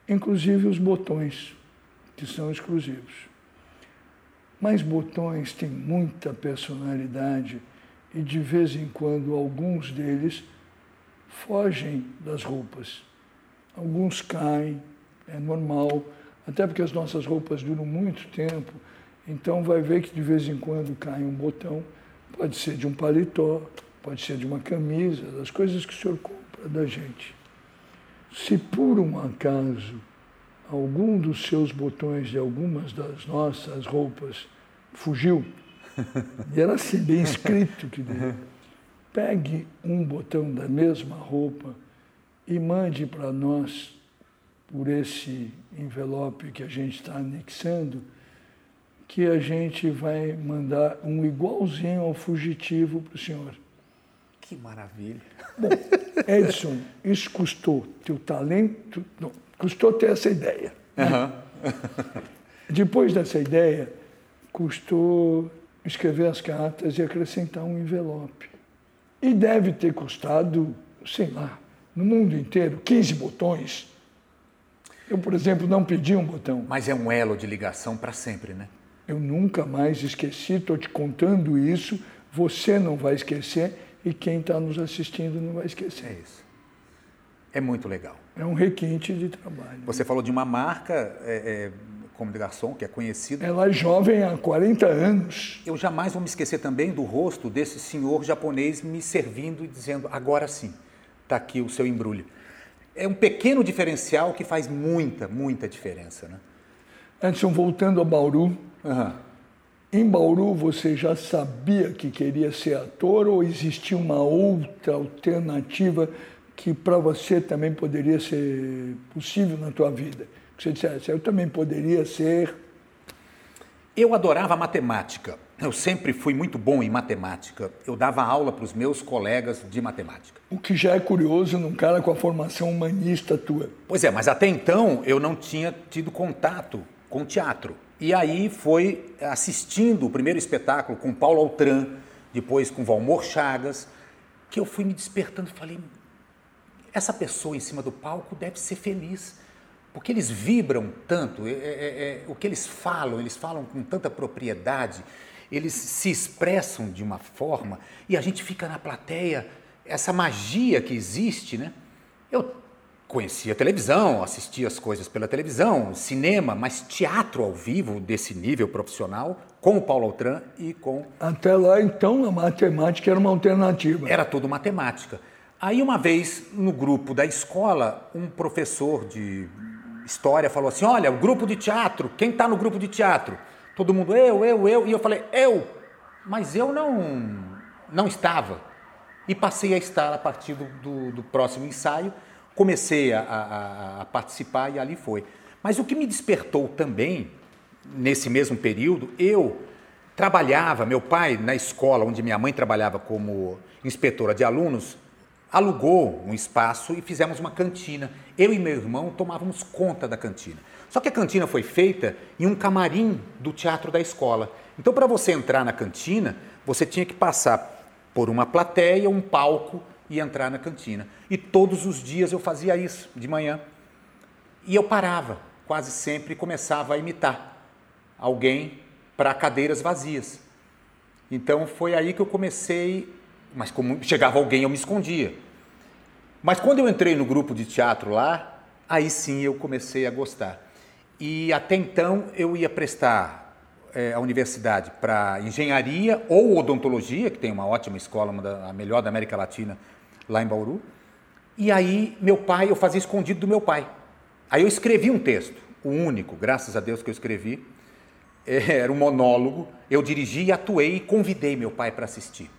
Inclusive os botões, que são exclusivos. Mas botões têm muita personalidade e, de vez em quando, alguns deles fogem das roupas. Alguns caem, é normal até porque as nossas roupas duram muito tempo, então vai ver que de vez em quando cai um botão, pode ser de um paletó, pode ser de uma camisa, das coisas que o senhor compra da gente. Se por um acaso algum dos seus botões de algumas das nossas roupas fugiu, [LAUGHS] e era assim bem escrito que pegue um botão da mesma roupa e mande para nós por esse envelope que a gente está anexando, que a gente vai mandar um igualzinho ao fugitivo para o senhor. Que maravilha. Bom, Edson, isso custou teu talento, não, custou ter essa ideia. Né? [LAUGHS] Depois dessa ideia, custou escrever as cartas e acrescentar um envelope. E deve ter custado, sei lá, no mundo inteiro, 15 botões eu, por exemplo, não pedi um botão. Mas é um elo de ligação para sempre, né? Eu nunca mais esqueci, estou te contando isso, você não vai esquecer e quem está nos assistindo não vai esquecer. É isso. É muito legal. É um requinte de trabalho. Você falou de uma marca é, é, como de garçom, que é conhecida. Ela é jovem há 40 anos. Eu jamais vou me esquecer também do rosto desse senhor japonês me servindo e dizendo: agora sim, está aqui o seu embrulho é um pequeno diferencial que faz muita, muita diferença. Né? Edson, voltando a Bauru, uhum. em Bauru você já sabia que queria ser ator ou existia uma outra alternativa que para você também poderia ser possível na tua vida? Que você dissesse, eu também poderia ser... Eu adorava matemática. Eu sempre fui muito bom em matemática. Eu dava aula para os meus colegas de matemática. O que já é curioso num cara com a formação humanista tua. Pois é, mas até então eu não tinha tido contato com teatro. E aí foi assistindo o primeiro espetáculo com Paulo Altran, depois com Valmor Chagas, que eu fui me despertando e falei: essa pessoa em cima do palco deve ser feliz porque eles vibram tanto, é, é, é, o que eles falam, eles falam com tanta propriedade, eles se expressam de uma forma e a gente fica na plateia, essa magia que existe, né? Eu conhecia televisão, assistia as coisas pela televisão, cinema, mas teatro ao vivo desse nível profissional, com o Paulo Altran e com. Até lá, então, a matemática era uma alternativa. Era tudo matemática. Aí, uma vez, no grupo da escola, um professor de história falou assim: Olha, o grupo de teatro, quem está no grupo de teatro? Todo mundo, eu, eu, eu. E eu falei, eu. Mas eu não, não estava. E passei a estar a partir do, do, do próximo ensaio. Comecei a, a, a participar e ali foi. Mas o que me despertou também, nesse mesmo período, eu trabalhava, meu pai, na escola onde minha mãe trabalhava como inspetora de alunos, alugou um espaço e fizemos uma cantina. Eu e meu irmão tomávamos conta da cantina. Só que a cantina foi feita em um camarim do teatro da escola. Então, para você entrar na cantina, você tinha que passar por uma plateia, um palco e entrar na cantina. E todos os dias eu fazia isso, de manhã. E eu parava, quase sempre, e começava a imitar alguém para cadeiras vazias. Então foi aí que eu comecei, mas como chegava alguém eu me escondia. Mas quando eu entrei no grupo de teatro lá, aí sim eu comecei a gostar. E até então eu ia prestar é, a universidade para engenharia ou odontologia, que tem uma ótima escola, uma da, a melhor da América Latina, lá em Bauru. E aí meu pai, eu fazia escondido do meu pai. Aí eu escrevi um texto, o único, graças a Deus que eu escrevi, era um monólogo. Eu dirigi, atuei e convidei meu pai para assistir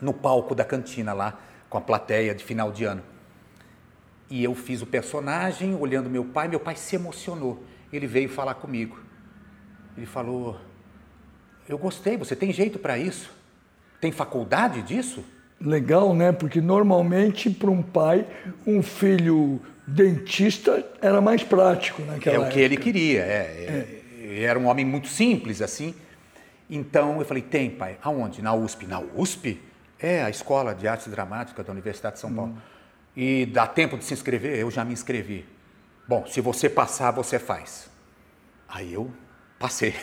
no palco da cantina lá, com a plateia de final de ano. E eu fiz o personagem olhando meu pai, meu pai se emocionou. Ele veio falar comigo. Ele falou: Eu gostei, você tem jeito para isso? Tem faculdade disso? Legal, né? Porque normalmente para um pai, um filho dentista era mais prático naquela É o época. que ele queria. É, é. Era um homem muito simples assim. Então eu falei: Tem, pai. Aonde? Na USP. Na USP? É, a Escola de Artes Dramáticas da Universidade de São Paulo. Hum. E dá tempo de se inscrever? Eu já me inscrevi. Bom, se você passar, você faz. Aí eu passei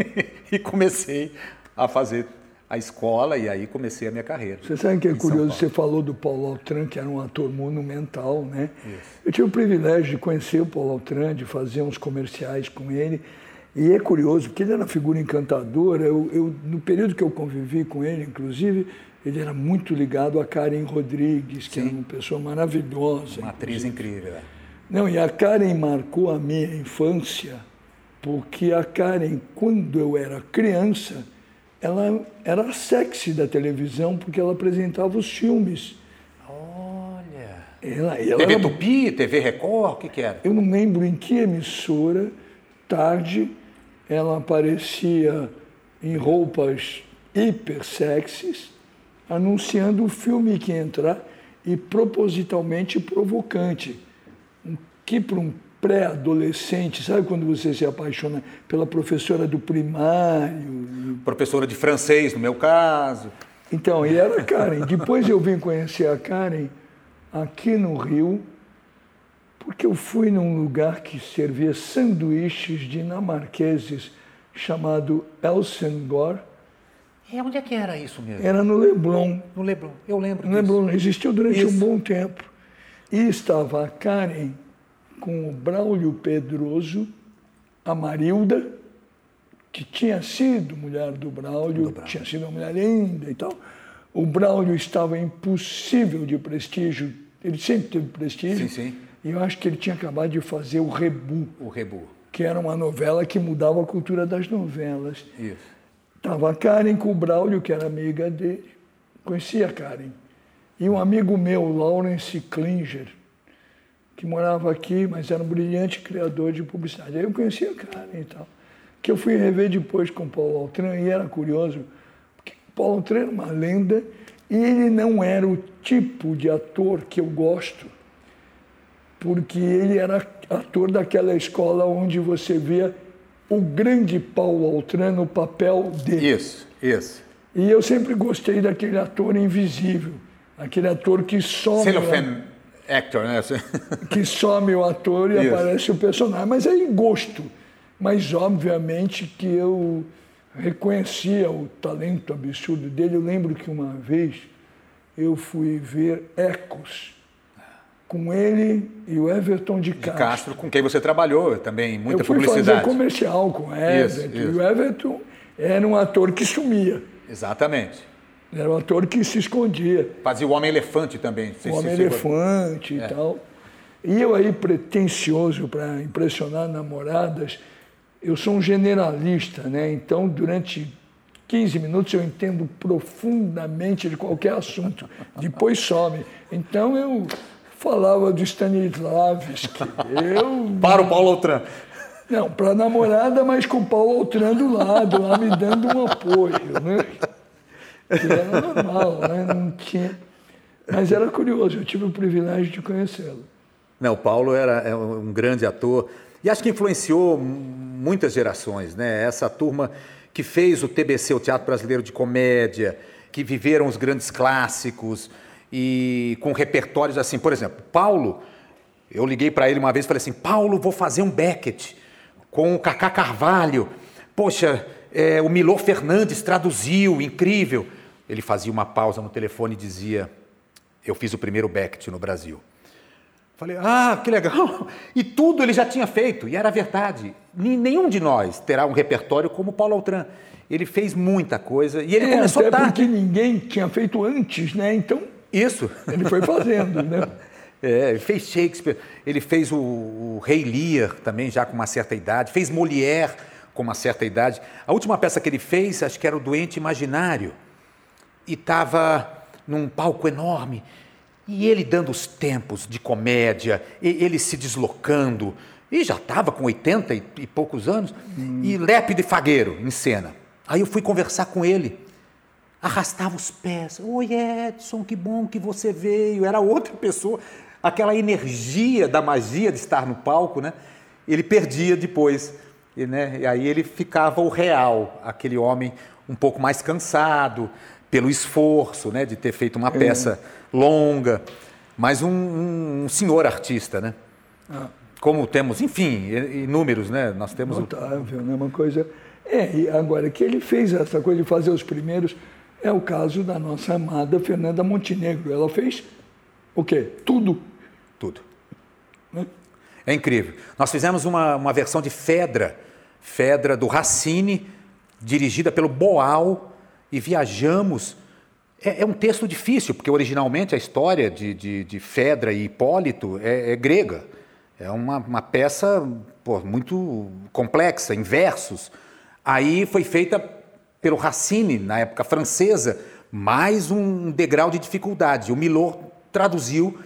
[LAUGHS] e comecei a fazer a escola e aí comecei a minha carreira. Você sabe que é curioso, você falou do Paulo Altran, que era um ator monumental, né? Isso. Eu tive o privilégio de conhecer o Paulo Altran, de fazer uns comerciais com ele. E é curioso, porque ele era uma figura encantadora. Eu, eu, no período que eu convivi com ele, inclusive, ele era muito ligado a Karen Rodrigues, que Sim. era uma pessoa maravilhosa. Uma atriz incrível. É. Não, e a Karen marcou a minha infância, porque a Karen, quando eu era criança, ela era sexy da televisão, porque ela apresentava os filmes. Olha! Ela, ela TV era... Tupi, TV Record, o que, que era? Eu não lembro em que emissora, tarde, ela aparecia em roupas hiper sexys, anunciando o filme que entrar e propositalmente provocante. Que para um pré-adolescente, sabe quando você se apaixona pela professora do primário? Professora de francês, no meu caso. Então, e era a Karen. [LAUGHS] Depois eu vim conhecer a Karen aqui no Rio, porque eu fui num lugar que servia sanduíches dinamarqueses chamado Elsengård é, onde é que era isso mesmo? Era no Leblon. No Leblon, eu lembro No Leblon, existiu durante isso. um bom tempo. E estava a Karen com o Braulio Pedroso, a Marilda, que tinha sido mulher do Braulio, do Braulio, tinha sido uma mulher linda e tal. O Braulio estava impossível de prestígio, ele sempre teve prestígio. Sim, sim. E eu acho que ele tinha acabado de fazer o Rebu. O Rebu. Que era uma novela que mudava a cultura das novelas. Isso. Estava a Karen com o Braulio, que era amiga dele. Conhecia a Karen. E um amigo meu, Lawrence Klinger, que morava aqui, mas era um brilhante criador de publicidade. Aí eu conhecia a Karen e tal. Que eu fui rever depois com o Paulo Altran e era curioso, porque Paulo Altran era uma lenda e ele não era o tipo de ator que eu gosto, porque ele era ator daquela escola onde você via o grande Paulo Altran no papel dele. Isso, isso. E eu sempre gostei daquele ator invisível, aquele ator que some. Cellophane actor, né? [LAUGHS] que some o ator e isso. aparece o personagem. Mas é em gosto. Mas, obviamente, que eu reconhecia o talento absurdo dele. Eu lembro que uma vez eu fui ver Ecos com ele e o Everton de Castro. De Castro, com quem você trabalhou também, muita eu fui publicidade. fazer comercial com o Everton. Isso, isso. E o Everton era um ator que sumia. Exatamente. Era um ator que se escondia. Fazia o Homem-Elefante também. O Homem-Elefante e é. tal. E eu aí, pretencioso para impressionar namoradas, eu sou um generalista, né? Então, durante 15 minutos eu entendo profundamente de qualquer assunto. Depois some. Então eu falava do Stanislavski. Eu... [LAUGHS] Para o Paulo Altran. Não, para a namorada, mas com o Paulo Altran do lado, lá me dando um apoio, né? Que era normal, né? Não tinha... Mas era curioso, eu tive o privilégio de conhecê-lo. Não, o Paulo era é um grande ator e acho que influenciou muitas gerações, né? Essa turma que fez o TBC, o Teatro Brasileiro de Comédia, que viveram os grandes clássicos, e com repertórios assim. Por exemplo, Paulo, eu liguei para ele uma vez e falei assim: Paulo, vou fazer um Beckett com o Cacá Carvalho. Poxa, é, o Milor Fernandes traduziu, incrível. Ele fazia uma pausa no telefone e dizia: Eu fiz o primeiro Beckett no Brasil. Falei, ah, que legal! [LAUGHS] E tudo ele já tinha feito, e era verdade. Nenhum de nós terá um repertório como Paulo Altran. Ele fez muita coisa e ele é, começou até tarde. porque ninguém tinha feito antes, né? Então. Isso. [LAUGHS] Ele foi fazendo, né? É, fez Shakespeare, ele fez o, o, Rei Lear também, já com uma certa idade, fez Molière com uma certa idade. A última peça que ele fez, acho que era o Doente Imaginário, e estava num palco enorme, e ele dando os tempos de comédia, ele se deslocando, e já estava com 80 e, e poucos anos, hum. e lépido e fagueiro em cena. Aí eu fui conversar com ele, arrastava os pés. Oi, Edson, que bom que você veio. Era outra pessoa aquela energia da magia de estar no palco, né? Ele perdia depois, e, né? E aí ele ficava o real, aquele homem um pouco mais cansado pelo esforço, né, de ter feito uma é. peça longa, mas um, um, um senhor artista, né? Ah. Como temos, enfim, inúmeros, né? Nós temos notável, o... né? Uma coisa. É, e agora que ele fez essa coisa de fazer os primeiros é o caso da nossa amada Fernanda Montenegro. Ela fez o quê? Tudo tudo. É incrível. Nós fizemos uma, uma versão de Fedra, Fedra do Racine, dirigida pelo Boal, e viajamos. É, é um texto difícil, porque originalmente a história de, de, de Fedra e Hipólito é, é grega. É uma, uma peça pô, muito complexa, em versos. Aí foi feita pelo Racine, na época francesa, mais um degrau de dificuldade. O Milor traduziu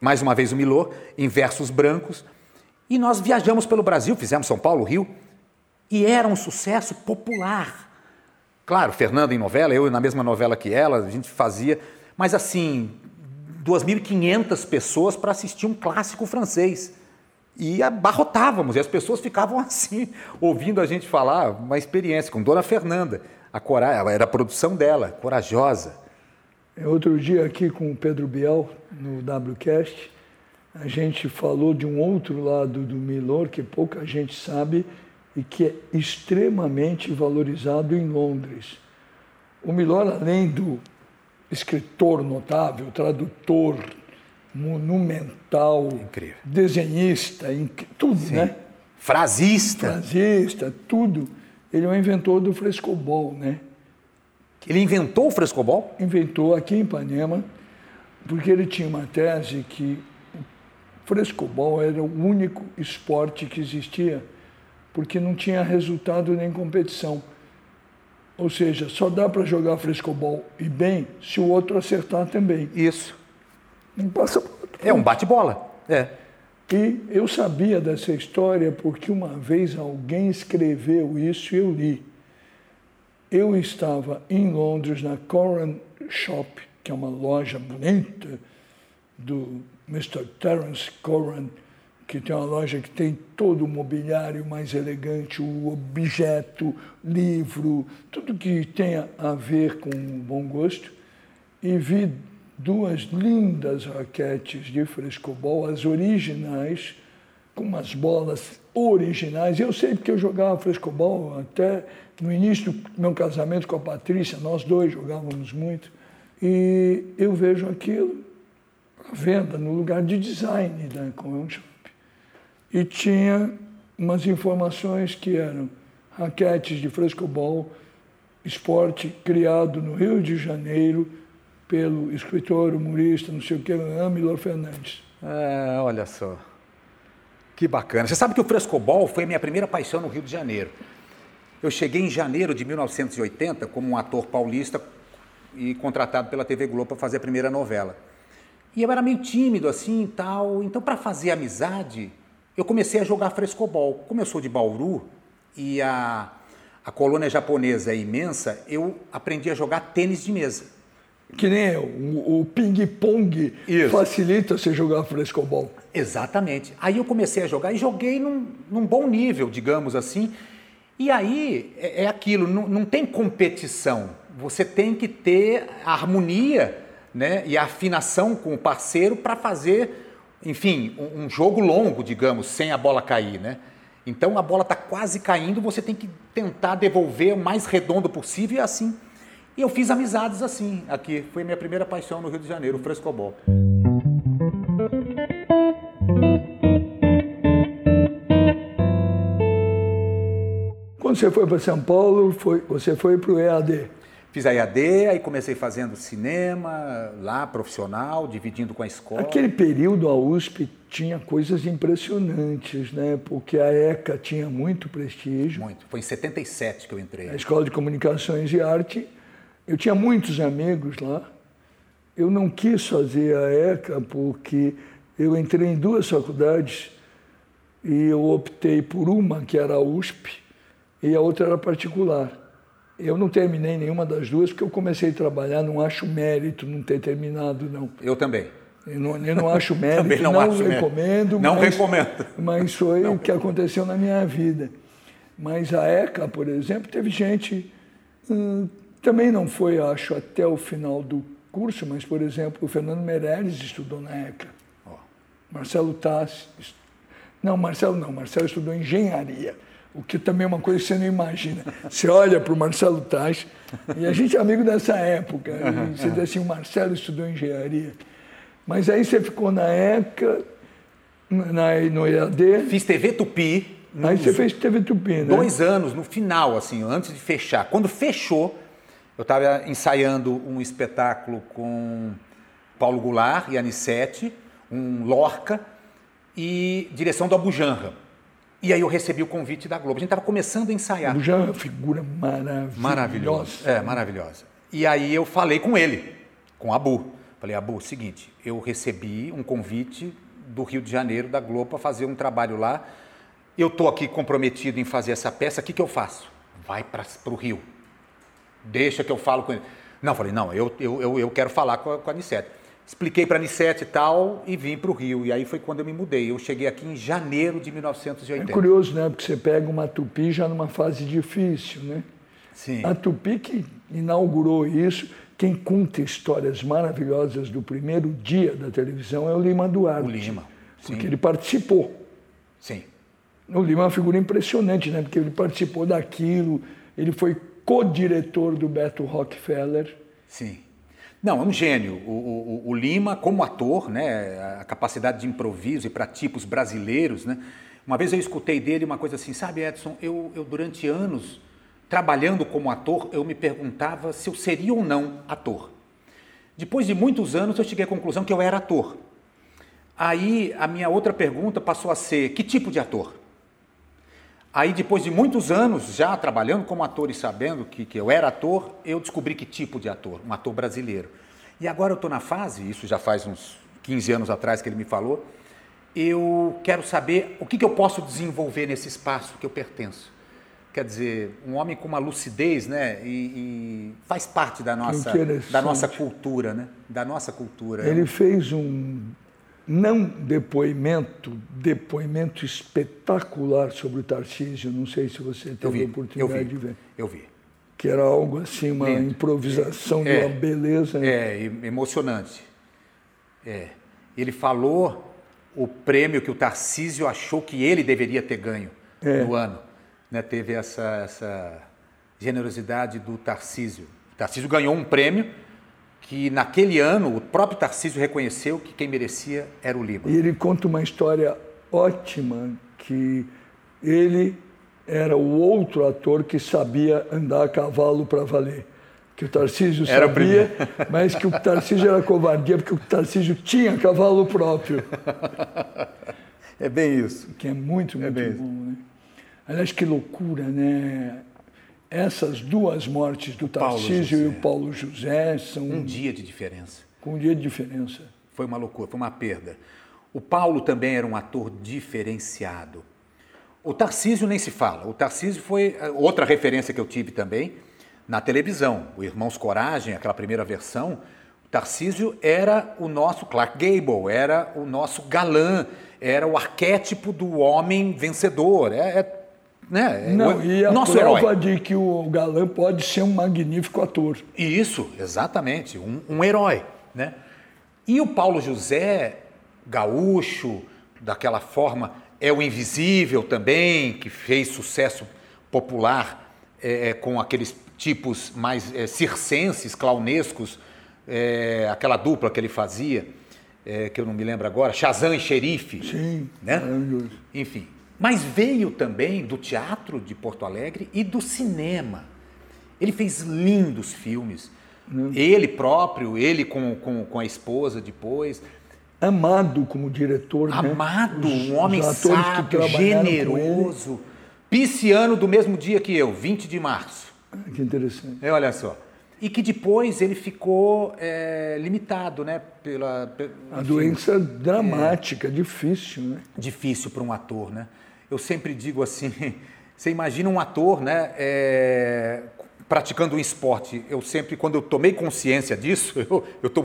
mais uma vez o Milor, em versos brancos. E nós viajamos pelo Brasil, fizemos São Paulo, Rio, e era um sucesso popular. Claro, Fernanda em novela, eu na mesma novela que ela, a gente fazia, mas assim, 2.500 pessoas para assistir um clássico francês. E abarrotávamos, e as pessoas ficavam [LAUGHS] assim, ouvindo a gente falar, uma experiência com Dona Fernanda. A coragem, era a produção dela, corajosa. É, outro dia aqui com o Pedro Biel, no WCast, a gente falou de um outro lado do Milor que pouca gente sabe e que é extremamente valorizado em Londres. O Milor, além do escritor notável, tradutor monumental, Incrível. desenhista, tudo, Sim. né? Frasista. Frasista, tudo. Ele é o inventor do frescobol, né? Ele inventou o frescobol? Inventou aqui em Ipanema, porque ele tinha uma tese que o frescobol era o único esporte que existia, porque não tinha resultado nem competição. Ou seja, só dá para jogar frescobol e bem se o outro acertar também. Isso. Não passa É um bate-bola. É. E eu sabia dessa história porque uma vez alguém escreveu isso e eu li. Eu estava em Londres, na Coran Shop, que é uma loja bonita do Mr. Terence Coran, que tem uma loja que tem todo o mobiliário mais elegante, o objeto, livro, tudo que tenha a ver com bom gosto. E vi duas lindas raquetes de frescobol, as originais, com umas bolas originais. Eu sei porque eu jogava frescobol até no início do meu casamento com a Patrícia, nós dois jogávamos muito. E eu vejo aquilo à venda no lugar de design da Common Shop. E tinha umas informações que eram raquetes de frescobol, esporte criado no Rio de Janeiro pelo escritor, humorista, não sei o que, Amilor Fernandes. É, olha só. Que bacana. Você sabe que o frescobol foi a minha primeira paixão no Rio de Janeiro. Eu cheguei em janeiro de 1980 como um ator paulista e contratado pela TV Globo para fazer a primeira novela. E eu era meio tímido assim e tal, então para fazer amizade, eu comecei a jogar frescobol. Como eu sou de Bauru e a, a colônia japonesa é imensa, eu aprendi a jogar tênis de mesa. Que nem eu, o, o ping-pong facilita você jogar frescobol. Exatamente. Aí eu comecei a jogar e joguei num, num bom nível, digamos assim. E aí é, é aquilo, não, não, tem competição. Você tem que ter a harmonia né, e a afinação com o parceiro para fazer, enfim, um, um, jogo longo, digamos, sem a bola cair. Né? Então a bola está quase caindo, você tem que tentar devolver o mais redondo possível e assim. E eu fiz amizades assim aqui. Foi minha primeira paixão no Rio de Janeiro, o frescobol. Quando você foi para São Paulo, foi, você foi para o EAD. Fiz a EAD, aí comecei fazendo cinema lá, profissional, dividindo com a escola. Aquele período a USP tinha coisas impressionantes, né? Porque a ECA tinha muito prestígio. Muito. Foi em 77 que eu entrei. A Escola de Comunicações e Arte. Eu tinha muitos amigos lá. Eu não quis fazer a ECA porque eu entrei em duas faculdades e eu optei por uma que era a USP e a outra era particular. Eu não terminei nenhuma das duas porque eu comecei a trabalhar, não acho mérito não ter terminado, não. Eu também. Eu não, eu não acho [LAUGHS] mérito, Também não não, acho mérito. recomendo. Não mas, recomendo. Mas foi o que aconteceu na minha vida. Mas a ECA, por exemplo, teve gente, hum, também não foi, acho, até o final do curso, mas, por exemplo, o Fernando Meirelles estudou na ECA. Ó, Marcelo Tassi. Não, Marcelo não, Marcelo estudou engenharia, o que também é uma coisa que você não imagina. Você olha para o Marcelo Tassi, e a gente é amigo dessa época, você diz assim, o Marcelo estudou engenharia. Mas aí você ficou na ECA, na, no EAD, Fiz TV Tupi. aí você fez TV Tupi, né? Dois anos, no final, assim, antes de fechar. Quando fechou, eu estava ensaiando um espetáculo com Paulo Goulart e Anissete, um Lorca, e direção do Abujanra. E aí eu recebi o convite da Globo. A gente estava começando a ensaiar. Jean é uma figura maravilhosa. Maravilhosa. É, maravilhosa. E aí eu falei com ele, com Abu. Falei, Abu, seguinte, eu recebi um convite do Rio de Janeiro, da Globo, para fazer um trabalho lá. Eu estou aqui comprometido em fazer essa peça, o que, que eu faço? Vai para o Rio. Deixa que eu falo com ele. Não, falei, não, eu, eu, eu, eu quero falar com a, com a Anissete. Expliquei para a Anissete e tal e vim para o Rio. E aí foi quando eu me mudei. Eu cheguei aqui em janeiro de É 1980. curioso, né? Porque você pega uma Tupi já numa fase difícil, né? Sim. A Tupi que inaugurou isso, quem conta histórias maravilhosas do primeiro dia da televisão é o Lima Duarte. O Lima, sim. Porque ele participou. Sim. O Lima é uma figura impressionante, né? Porque ele participou daquilo, ele foi co-diretor do Beto Rockefeller. Sim. Não, é um gênio. O, o- o Lima, como ator, né, a capacidade de improviso e para tipos brasileiros, né? Uma vez eu escutei dele uma coisa assim, sabe, Edson, eu, eu durante anos, trabalhando como ator, eu me perguntava se eu seria ou não ator. Depois de muitos anos, eu cheguei à conclusão que eu era ator. Aí a minha outra pergunta passou a ser: que tipo de ator? Aí, depois de muitos anos já trabalhando como ator e sabendo que, que eu era ator, eu descobri que tipo de ator, um ator brasileiro. E agora eu estou na fase, isso já faz uns 15 anos atrás que ele me falou, eu quero saber o que, que eu posso desenvolver nesse espaço que eu pertenço. Quer dizer, um homem com uma lucidez, né? E, e faz parte da nossa, da nossa cultura, né? Da nossa cultura. Ele fez um não depoimento, depoimento espetacular sobre o Tarcísio, não sei se você teve vi, a eu oportunidade vi, de ver. eu vi. Que era algo assim, uma Lindo. improvisação de É. uma beleza. É, e- emocionante. É. Ele falou o prêmio que o Tarcísio achou que ele deveria ter ganho É. no ano. Né? Teve essa, essa generosidade do Tarcísio. O Tarcísio ganhou um prêmio que naquele ano o próprio Tarcísio reconheceu que quem merecia era o Lima. E ele conta uma história ótima que ele era o outro ator que sabia andar a cavalo para valer. Que o Tarcísio Era o sabia, mas que o Tarcísio era covardia, porque o Tarcísio tinha cavalo próprio, É bem isso. que é muito, muito mesmo. bom. Né? Aliás, que loucura, né? Essas duas mortes do Tarcísio e o Paulo José são Um dia de diferença. com um dia de diferença. Foi uma loucura, foi uma perda. O Paulo também era um ator diferenciado. O Tarcísio nem se fala. O Tarcísio foi eh, outra referência que eu tive também na televisão. O Irmãos Coragem, aquela primeira versão. O Tarcísio era o nosso Clark Gable, era o nosso galã, era o arquétipo do homem vencedor. É, é, né? Não, o, e a nosso prova herói. de que o galã pode ser um magnífico ator. Isso, exatamente, um, um herói, né? E o Paulo José, gaúcho, daquela forma, é o Invisível também, que fez sucesso popular é, é com aqueles tipos mais é, circenses, clownescos, é, aquela dupla que ele fazia, é, que eu não me lembro agora, Shazam e Xerife. Sim, né? Enfim. Mas veio também do teatro de Porto Alegre e do cinema. Ele fez lindos filmes. Hum. Ele próprio, ele com, com, com a esposa depois amado como diretor. Né? Amado, né? um homem sábio, generoso. Pisciano do mesmo dia que eu, 20 de março. Ah, que interessante. É, olha só. E que depois ele ficou é, limitado, né? Pela, pela a doença dramática, é, difícil, né? Difícil para um ator, né? Eu sempre digo assim, [LAUGHS] você imagina um ator, né? É, praticando um esporte, eu sempre, quando eu tomei consciência disso, [LAUGHS] eu, eu, tô,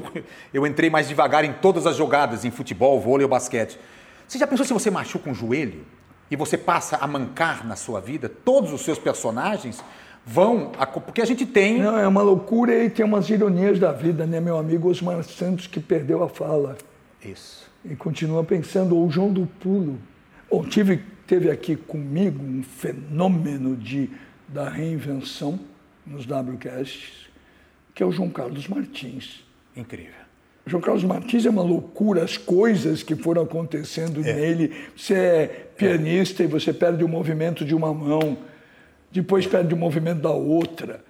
eu entrei mais devagar em todas as jogadas, em futebol, vôlei ou basquete. Você já pensou se você machuca um joelho e você passa a mancar na sua vida? Todos os seus personagens vão. A, porque a gente tem. Não, é uma loucura e tem umas ironias da vida, né? Meu amigo Osmar Santos, que perdeu a fala. Isso. E continua pensando, ou o João do Pulo. Bom, tive, teve aqui comigo um fenômeno de, da reinvenção nos WCasts, que é o João Carlos Martins. Incrível. João Carlos Martins é uma loucura, as coisas que foram acontecendo é. nele. Você é pianista é. e você perde o movimento de uma mão, depois perde o movimento da outra.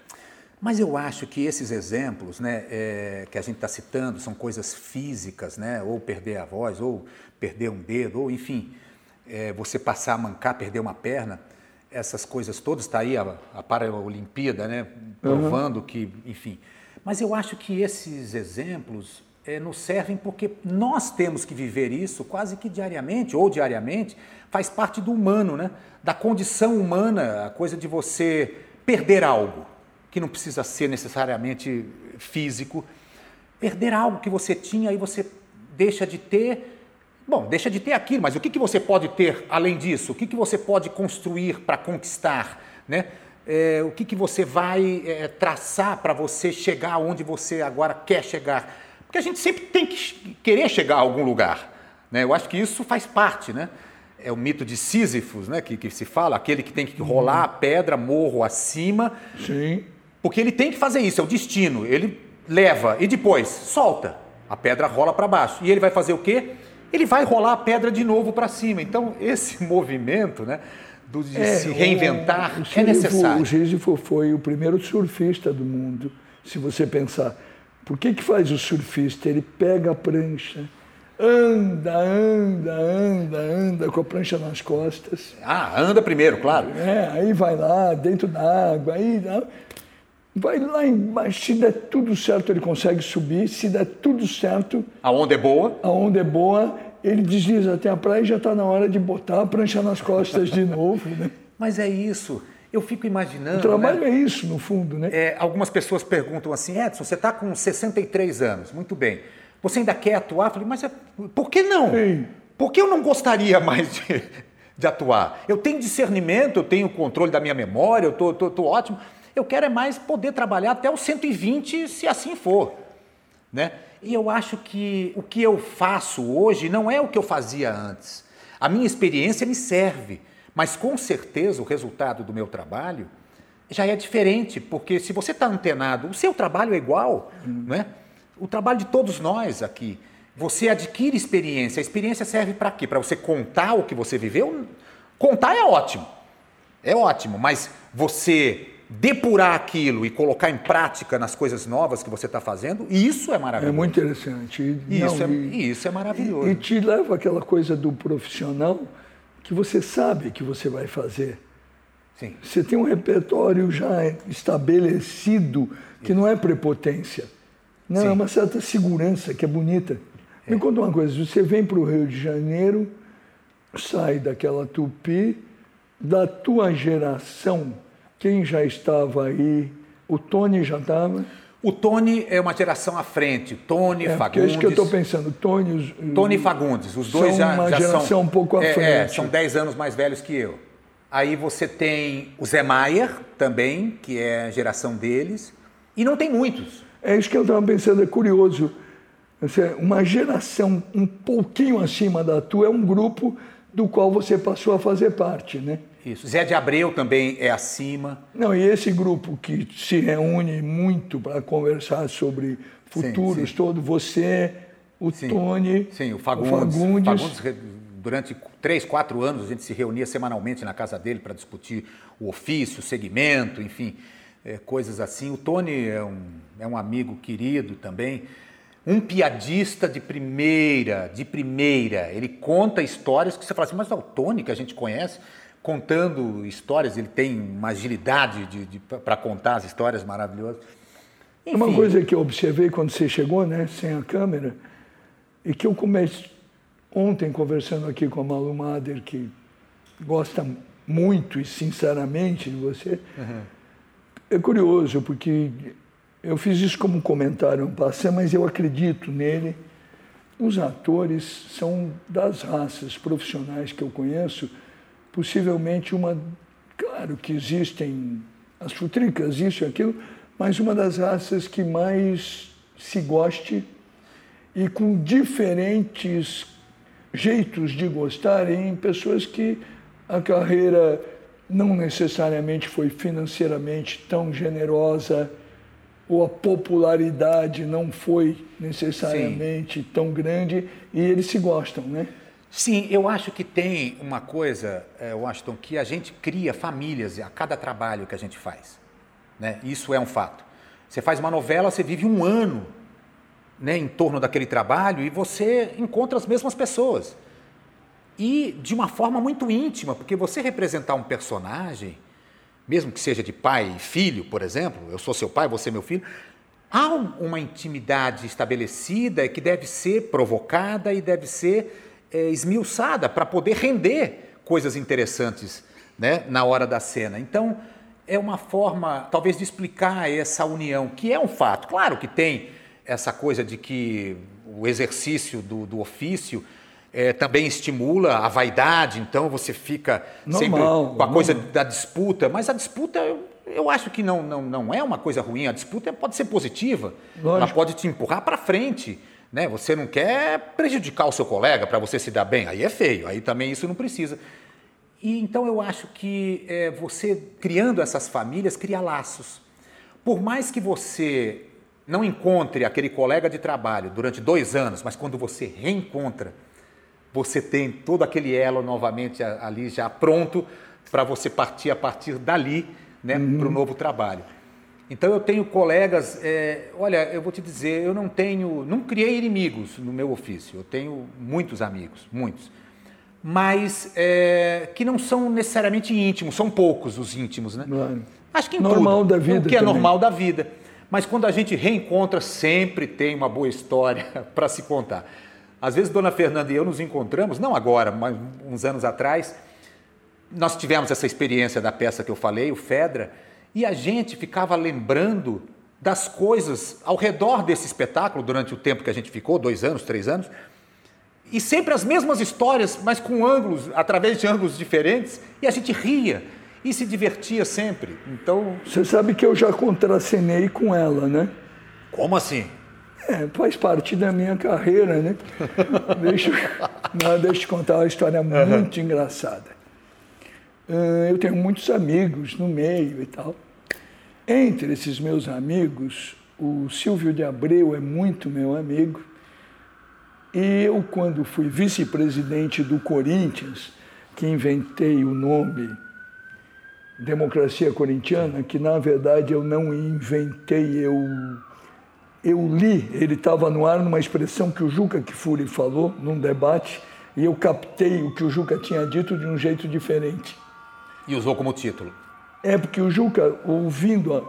Mas eu acho que esses exemplos né, é, que a gente está citando são coisas físicas, né, ou perder a voz, ou perder um dedo, ou enfim, é, você passar a mancar, perder uma perna essas coisas todas, está aí a, a Paralimpíada, né, provando uhum. que, enfim. Mas eu acho que esses exemplos é, nos servem porque nós temos que viver isso quase que diariamente, ou diariamente, faz parte do humano, né? da condição humana, a coisa de você perder algo, que não precisa ser necessariamente físico, perder algo que você tinha e você deixa de ter Bom, deixa de ter aquilo, mas o que, que você pode ter além disso? O que, que você pode construir para conquistar? Né? É, o que, que você vai é, traçar para você chegar onde você agora quer chegar? Porque a gente sempre tem que querer chegar a algum lugar. Né? Eu acho que isso faz parte. Né? É o mito de Sísifos, né? que, que se fala, aquele que tem que rolar a pedra morro acima. Sim. Porque ele tem que fazer isso, é o destino. Ele leva e depois solta. A pedra rola para baixo. E ele vai fazer o quê? Ele vai rolar a pedra de novo para cima. Então, esse [LAUGHS] movimento né, do, de é, se reinventar o, o é necessário. O Sísifo foi o primeiro surfista do mundo, se você pensar. Por que, que faz o surfista? Ele pega a prancha, anda, anda, anda, anda com a prancha nas costas. Ah, anda primeiro, claro. É, aí vai lá, dentro da água, aí vai lá embaixo, se der tudo certo, ele consegue subir, se der tudo certo. A onda é boa? A onda é boa, ele desliza até a praia e já está na hora de botar a prancha nas costas de [LAUGHS] novo. Né? Mas é isso. Eu fico imaginando. O trabalho né? é isso, no fundo, né? É, algumas pessoas perguntam assim, Edson, você está com 63 anos, muito bem. Você ainda quer atuar? Eu falei, mas é, por que não? Ei. Por que eu não gostaria mais de, de atuar? Eu tenho discernimento, eu tenho controle da minha memória, eu estou ótimo. Eu quero é mais poder trabalhar até os 120, se assim for. Né? E eu acho que o que eu faço hoje não é o que eu fazia antes. A minha experiência me serve, mas com certeza o resultado do meu trabalho já é diferente, porque se você está antenado, o seu trabalho é igual, hum. né? o trabalho de todos nós aqui. Você adquire experiência. A experiência serve para quê? Para você contar o que você viveu? Contar é ótimo, é ótimo, mas você depurar aquilo e colocar em prática nas coisas novas que você está fazendo, isso é maravilhoso. É muito interessante. E, Não, isso, é, e, isso é maravilhoso. E, e te leva aquela coisa do profissional que você sabe que você vai fazer. Sim. Você tem um repertório já estabelecido, que não é prepotência. Não, Sim. é uma certa segurança que é bonita. É. Me conta uma coisa, você vem para o Rio de Janeiro, sai daquela tupi, da tua geração, quem já estava aí? O Tony já estava? O Tony é uma geração à frente. Tony, é, Fagundes. É isso que eu estou pensando. Tony, Tony e Fagundes. Os dois são já, uma já geração são, um pouco à é, frente. É, são 10 anos mais velhos que eu. Aí você tem o Zé Maier também, que é a geração deles. E não tem muitos. É isso que eu estava pensando, é curioso. Uma geração um pouquinho acima da tua é um grupo do qual você passou a fazer parte, né? Isso. Zé de Abreu também é acima. Não, e esse grupo que se reúne muito para conversar sobre futuros, sim, sim. todo, você, o sim. Tony, sim, o Fagundes. O Fagundes. Fagundes. Durante três, quatro anos a gente se reunia semanalmente na casa dele para discutir o ofício, o segmento, enfim, é, coisas assim. O Tony é um, é um amigo querido também um piadista de primeira, de primeira. Ele conta histórias que você fala assim, mas é o Tony que a gente conhece, contando histórias, ele tem uma agilidade de, de para contar as histórias maravilhosas. Enfim. Uma coisa que eu observei quando você chegou, né, sem a câmera, e que eu comecei ontem conversando aqui com a Malu Mader, que gosta muito e sinceramente de você, uhum. é curioso, porque eu fiz isso como um comentário um passe, mas eu acredito nele. Os atores são das raças profissionais que eu conheço, possivelmente uma. Claro que existem as futricas, isso e aquilo, mas uma das raças que mais se goste e com diferentes jeitos de gostar em pessoas que a carreira não necessariamente foi financeiramente tão generosa ou a popularidade não foi necessariamente Sim. tão grande e eles se gostam, né? Sim, eu acho que tem uma coisa, é, Washington, que a gente cria famílias a cada trabalho que a gente faz. Né? Isso é um fato. Você faz uma novela, você vive um ano né, em torno daquele trabalho e você encontra as mesmas pessoas. E de uma forma muito íntima, porque você representar um personagem mesmo que seja de pai e filho, por exemplo, eu sou seu pai, você é meu filho, há uma intimidade estabelecida que deve ser provocada e deve ser é, esmiuçada para poder render coisas interessantes né, na hora da cena. Então, é uma forma, talvez, de explicar essa união, que é um fato. Claro que tem essa coisa de que o exercício do, do ofício é, também estimula a vaidade, então você fica normal, sempre com a normal. coisa da disputa, mas a disputa eu, eu acho que não, não, não é uma coisa ruim, a disputa pode ser positiva, Lógico. ela pode te empurrar para frente. Né? Você não quer prejudicar o seu colega para você se dar bem, aí é feio, aí também isso não precisa. E então eu acho que é, você criando essas famílias cria laços. Por mais que você não encontre aquele colega de trabalho durante dois anos, mas quando você reencontra, você tem todo aquele elo novamente ali já pronto para você partir a partir dali né, uhum. para o novo trabalho. Então eu tenho colegas, é, olha, eu vou te dizer, eu não tenho, não criei inimigos no meu ofício, eu tenho muitos amigos, muitos, mas é, que não são necessariamente íntimos, são poucos os íntimos, né? Claro. Acho que em normal tudo, da vida, o que é também. normal da vida. Mas quando a gente reencontra, sempre tem uma boa história [LAUGHS] para se contar. Às vezes, Dona Fernanda e eu nos encontramos, não agora, mas uns anos atrás, nós tivemos essa experiência da peça que eu falei, o Fedra, e a gente ficava lembrando das coisas ao redor desse espetáculo durante o tempo que a gente ficou, dois anos, três anos, e sempre as mesmas histórias, mas com ângulos, através de ângulos diferentes, e a gente ria e se divertia sempre. Então. Você sabe que eu já contracenei com ela, né? Como assim? É, faz parte da minha carreira, né? [LAUGHS] deixa, não, deixa eu te contar uma história muito uhum. engraçada. Ah, eu tenho muitos amigos no meio e tal. Entre esses meus amigos, o Silvio de Abreu é muito meu amigo. E eu, quando fui vice-presidente do Corinthians, que inventei o nome Democracia Corintiana, que na verdade eu não inventei, eu eu li, ele estava no ar numa expressão que o Juca Kfouri falou num debate, e eu captei o que o Juca tinha dito de um jeito diferente. E usou como título? É porque o Juca, ouvindo a,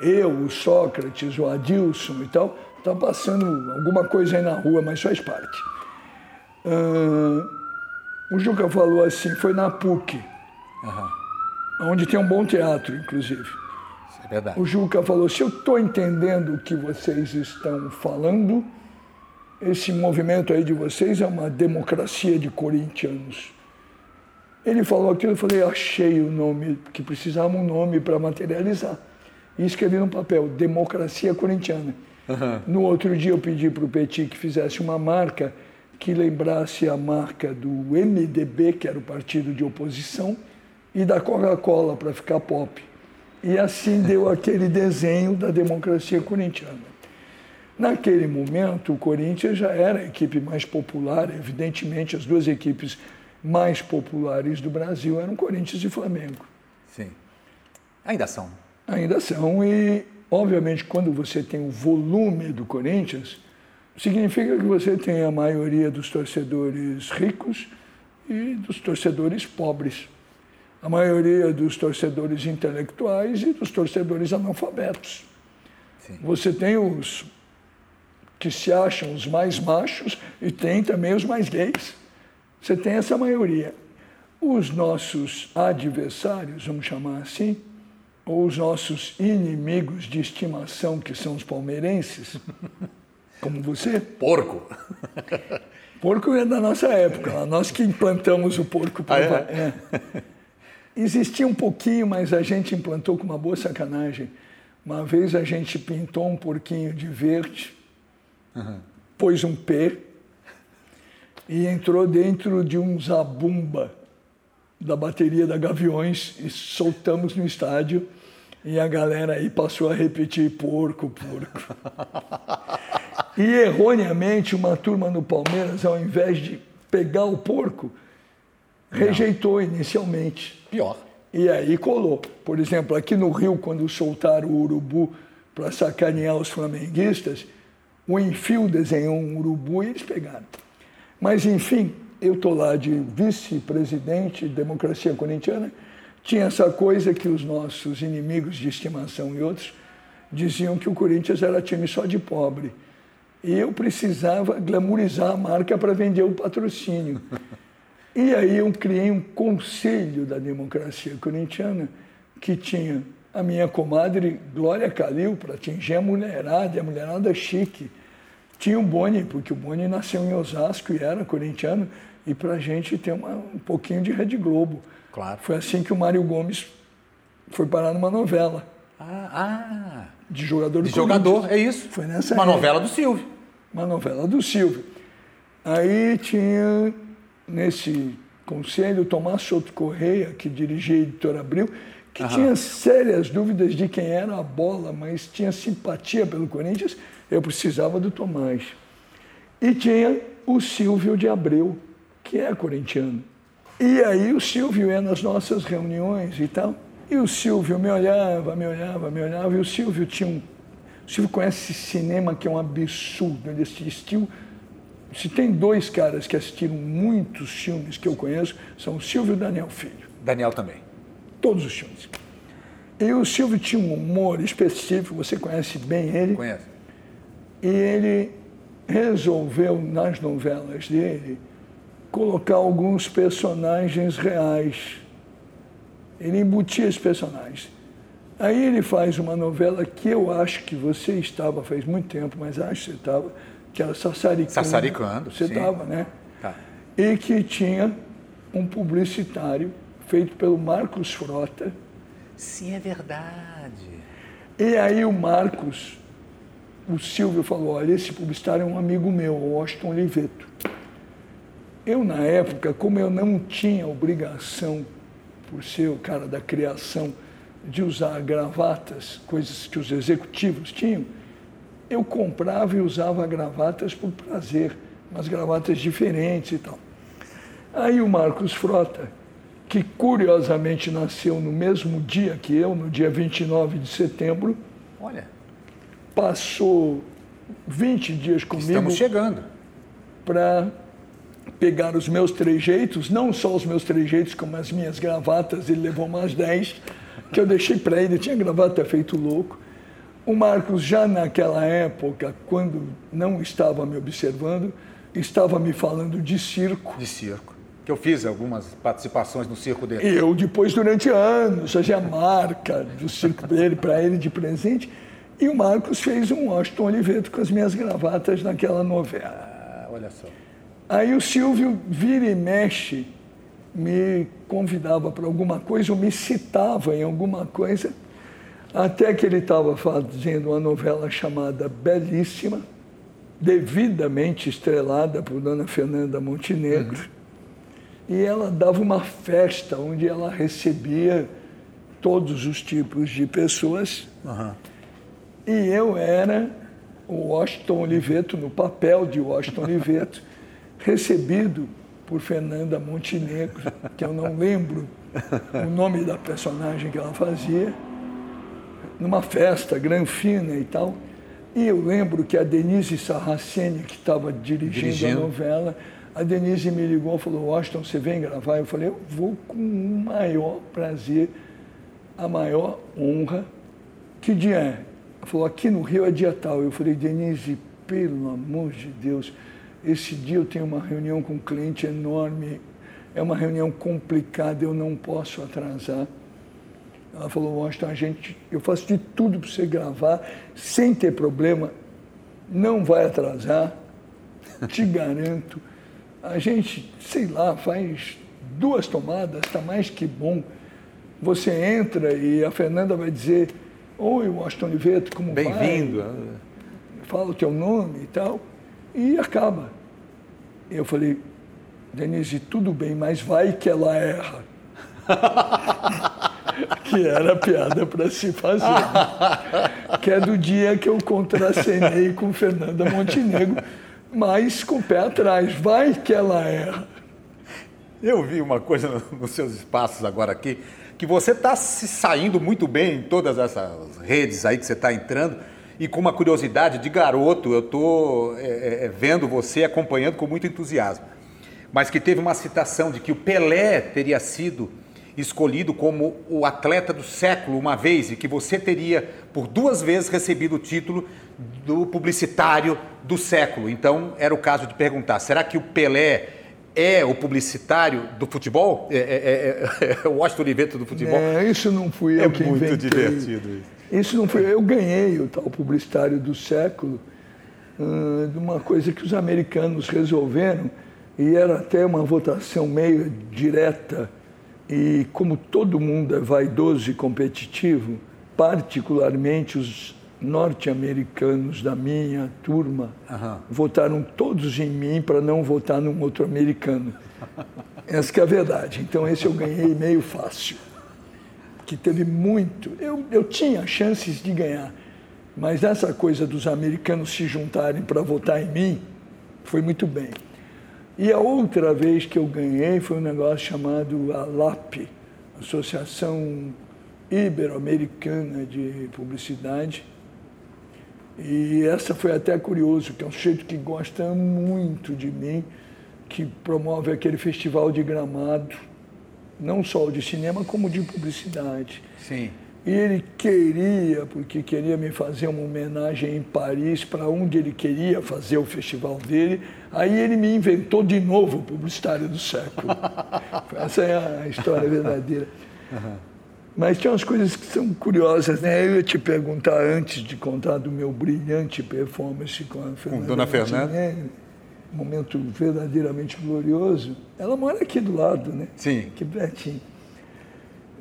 eu, o Sócrates, o Adilson e tal, está passando alguma coisa aí na rua, mas faz parte. Uh, o Juca falou assim, foi na PUC, uhum. onde tem um bom teatro, inclusive. É verdade. O Juca falou: se eu estou entendendo o que vocês estão falando, esse movimento aí de vocês é uma democracia de corintianos. Ele falou aquilo, eu falei: achei o nome, que precisava um nome para materializar. E escrevi no papel: Democracia Corintiana. Uhum. No outro dia eu pedi para o Petit que fizesse uma marca que lembrasse a marca do MDB, que era o partido de oposição, e da Coca-Cola para ficar pop. E assim deu [LAUGHS] aquele desenho da democracia corintiana. Naquele momento, o Corinthians já era a equipe mais popular, evidentemente, as duas equipes mais populares do Brasil eram Corinthians e Flamengo. Sim. Ainda são. Ainda são, e obviamente quando você tem o volume do Corinthians, significa que você tem a maioria dos torcedores ricos e dos torcedores pobres. A maioria dos torcedores intelectuais e dos torcedores analfabetos. Sim. Você tem os que se acham os mais machos e tem também os mais gays. Você tem essa maioria. Os nossos adversários, vamos chamar assim, ou os nossos inimigos de estimação, que são os palmeirenses, [LAUGHS] como você. Porco. [LAUGHS] Porco é da nossa época, nós que implantamos o porco. Ah, é? É. Existia um pouquinho, mas a gente implantou com uma boa sacanagem. Uma vez a gente pintou um porquinho de verde, uhum. pôs um P e entrou dentro de um zabumba da bateria da Gaviões e soltamos no estádio e a galera aí passou a repetir porco, porco. [LAUGHS] e erroneamente uma turma no Palmeiras, ao invés de pegar o porco, rejeitou inicialmente. Pior. E aí colou. Por exemplo, aqui no Rio, quando soltaram o urubu para sacanear os flamenguistas, o Enfio desenhou um urubu e eles pegaram. Mas, enfim, eu estou lá de vice-presidente de democracia corintiana, tinha essa coisa que os nossos inimigos de estimação e outros diziam que o Corinthians era time só de pobre. E eu precisava glamourizar a marca para vender o patrocínio. E aí eu criei um conselho da democracia corintiana que tinha a minha comadre Glória Calil para atingir a mulherada, a mulherada chique. Tinha o Boni, porque o Boni nasceu em Osasco e era corintiano, e para a gente ter uma, um pouquinho de Rede Globo. Claro. Foi assim que o Mário Gomes foi parar numa novela. Ah, ah. De jogador do De jogador, é isso. Foi nessa Uma época. novela do Silvio. Uma novela do Silvio. Aí tinha, nesse conselho, Tomás Souto Correia, que dirigia a Editora Abril, que Aham. tinha sérias dúvidas de quem era a bola, mas tinha simpatia pelo Corinthians eu precisava do Tomás. E tinha o Silvio de Abreu, que é corintiano. E aí o Silvio ia nas nossas reuniões e tal. E o Silvio me olhava, me olhava, me olhava. E o Silvio tinha um. O Silvio conhece cinema que é um absurdo. Ele assistiu. Se tem dois caras que assistiram muitos filmes que eu conheço, são o Silvio e o Daniel Filho. Daniel também. Todos os filmes. E o Silvio tinha um humor específico, você conhece bem ele. Conhece e ele resolveu, nas novelas dele, colocar alguns personagens reais. Ele embutia os personagens. Aí ele faz uma novela que eu acho que você estava faz muito tempo, mas acho que você estava, que era Sassaricando. Sassaricando, Você estava, né? Tá. E que tinha um publicitário feito pelo Marcos Frota. Sim, é verdade. E aí o Marcos o Silvio falou, olha, esse publicitário é um amigo meu, o Washington Oliveto. Eu, na época, como eu não tinha obrigação, por ser o cara da criação, de usar gravatas, coisas que os executivos tinham, eu comprava e usava gravatas por prazer, umas gravatas diferentes e tal. Aí o Marcos Frota, que curiosamente nasceu no mesmo dia que eu, no dia 29 de setembro, Olha passou 20 dias comigo. Estamos chegando. Para pegar os meus trejeitos, não só os meus trejeitos, como as minhas gravatas, ele levou mais 10, que eu deixei para ele, tinha gravata feito louco. O Marcos, já naquela época, quando não estava me observando, estava me falando de circo. De circo. Que eu fiz algumas participações no circo dele. Eu, depois, durante anos, fazia marca do circo dele para ele de presente. E o Marcos fez um Washington Oliveto com as minhas gravatas naquela novela. Ah, olha só. Aí o Silvio vira e mexe, me convidava para alguma coisa, ou me citava em alguma coisa, até que ele estava fazendo uma novela chamada Belíssima, devidamente estrelada por Dona Fernanda Montenegro. Uhum. E ela dava uma festa onde ela recebia todos os tipos de pessoas. Uhum. E eu era o Washington Oliveto, no papel de Washington Oliveto, recebido por Fernanda Montenegro, que eu não lembro o nome da personagem que ela fazia, numa festa granfina e tal. E eu lembro que a Denise Sarraceni, que estava dirigindo, dirigindo, a novela, a Denise me ligou e falou, Washington, você vem gravar? Eu falei, eu vou com o maior prazer, a maior honra. Que dia é? Falou, aqui no Rio é dia tal. Eu falei, Denise, pelo amor de Deus, esse dia eu tenho uma reunião com um cliente enorme, é uma reunião complicada, eu não posso atrasar. Ela falou, Washington, a gente, eu faço de tudo para você gravar, sem ter problema, não vai atrasar, te garanto. A gente, sei lá, faz duas tomadas, está mais que bom. Você entra e a Fernanda vai dizer, oi, Washington Oliveto, como Bem vai? Bem-vindo. Fala o teu nome e tal, e acaba. Eu falei, Denise, tudo bem, mas vai que ela erra. [LAUGHS] que era piada para se fazer. que é do dia que eu contracenei com Fernanda Montenegro, mas com o pé atrás. Vai que ela erra. Eu vi uma coisa nos seus espaços agora aqui, que você está se saindo muito bem em todas essas redes aí que você está entrando. E com uma curiosidade de garoto, eu estou é, é, vendo você acompanhando com muito entusiasmo. Mas que teve uma citação de que o Pelé teria sido escolhido como o atleta do século uma vez e que você teria por duas vezes recebido o título do publicitário do século. Então era o caso de perguntar: será que o Pelé é o publicitário do futebol? É, é, é, é, [LAUGHS] o Washington Oliveto do futebol? É, isso não fui eu é que muito inventei. divertido isso. Isso não foi eu ganhei o tal publicitário do século uh, de uma coisa que os americanos resolveram e era até uma votação meio direta e como todo mundo é vaidoso e competitivo, particularmente os norte-americanos da minha turma uhum. votaram todos em mim para não votar num outro americano. Essa que é a verdade. Então esse eu ganhei meio fácil. Que teve muito. Eu, eu tinha chances de ganhar. Mas essa coisa dos americanos se juntarem para votar em mim foi muito bem. E a outra vez que eu ganhei foi um negócio chamado ALAP, Associação Ibero-Americana de Publicidade. E essa foi até curioso, que é um sujeito que gosta muito de mim, que promove aquele festival de gramado, não só de cinema, como de publicidade. Sim. E ele queria, porque queria me fazer uma homenagem em Paris, para onde ele queria fazer o festival dele. Aí ele me inventou de novo o publicitário do século. [LAUGHS] Essa é a história verdadeira. Uhum. Mas tinha umas coisas que são curiosas, né? Eu ia te perguntar antes de contar do meu brilhante performance com a Fernanda. Com Dona Fernanda. Um momento verdadeiramente glorioso. Ela mora aqui do lado, né? Sim. Aqui pertinho.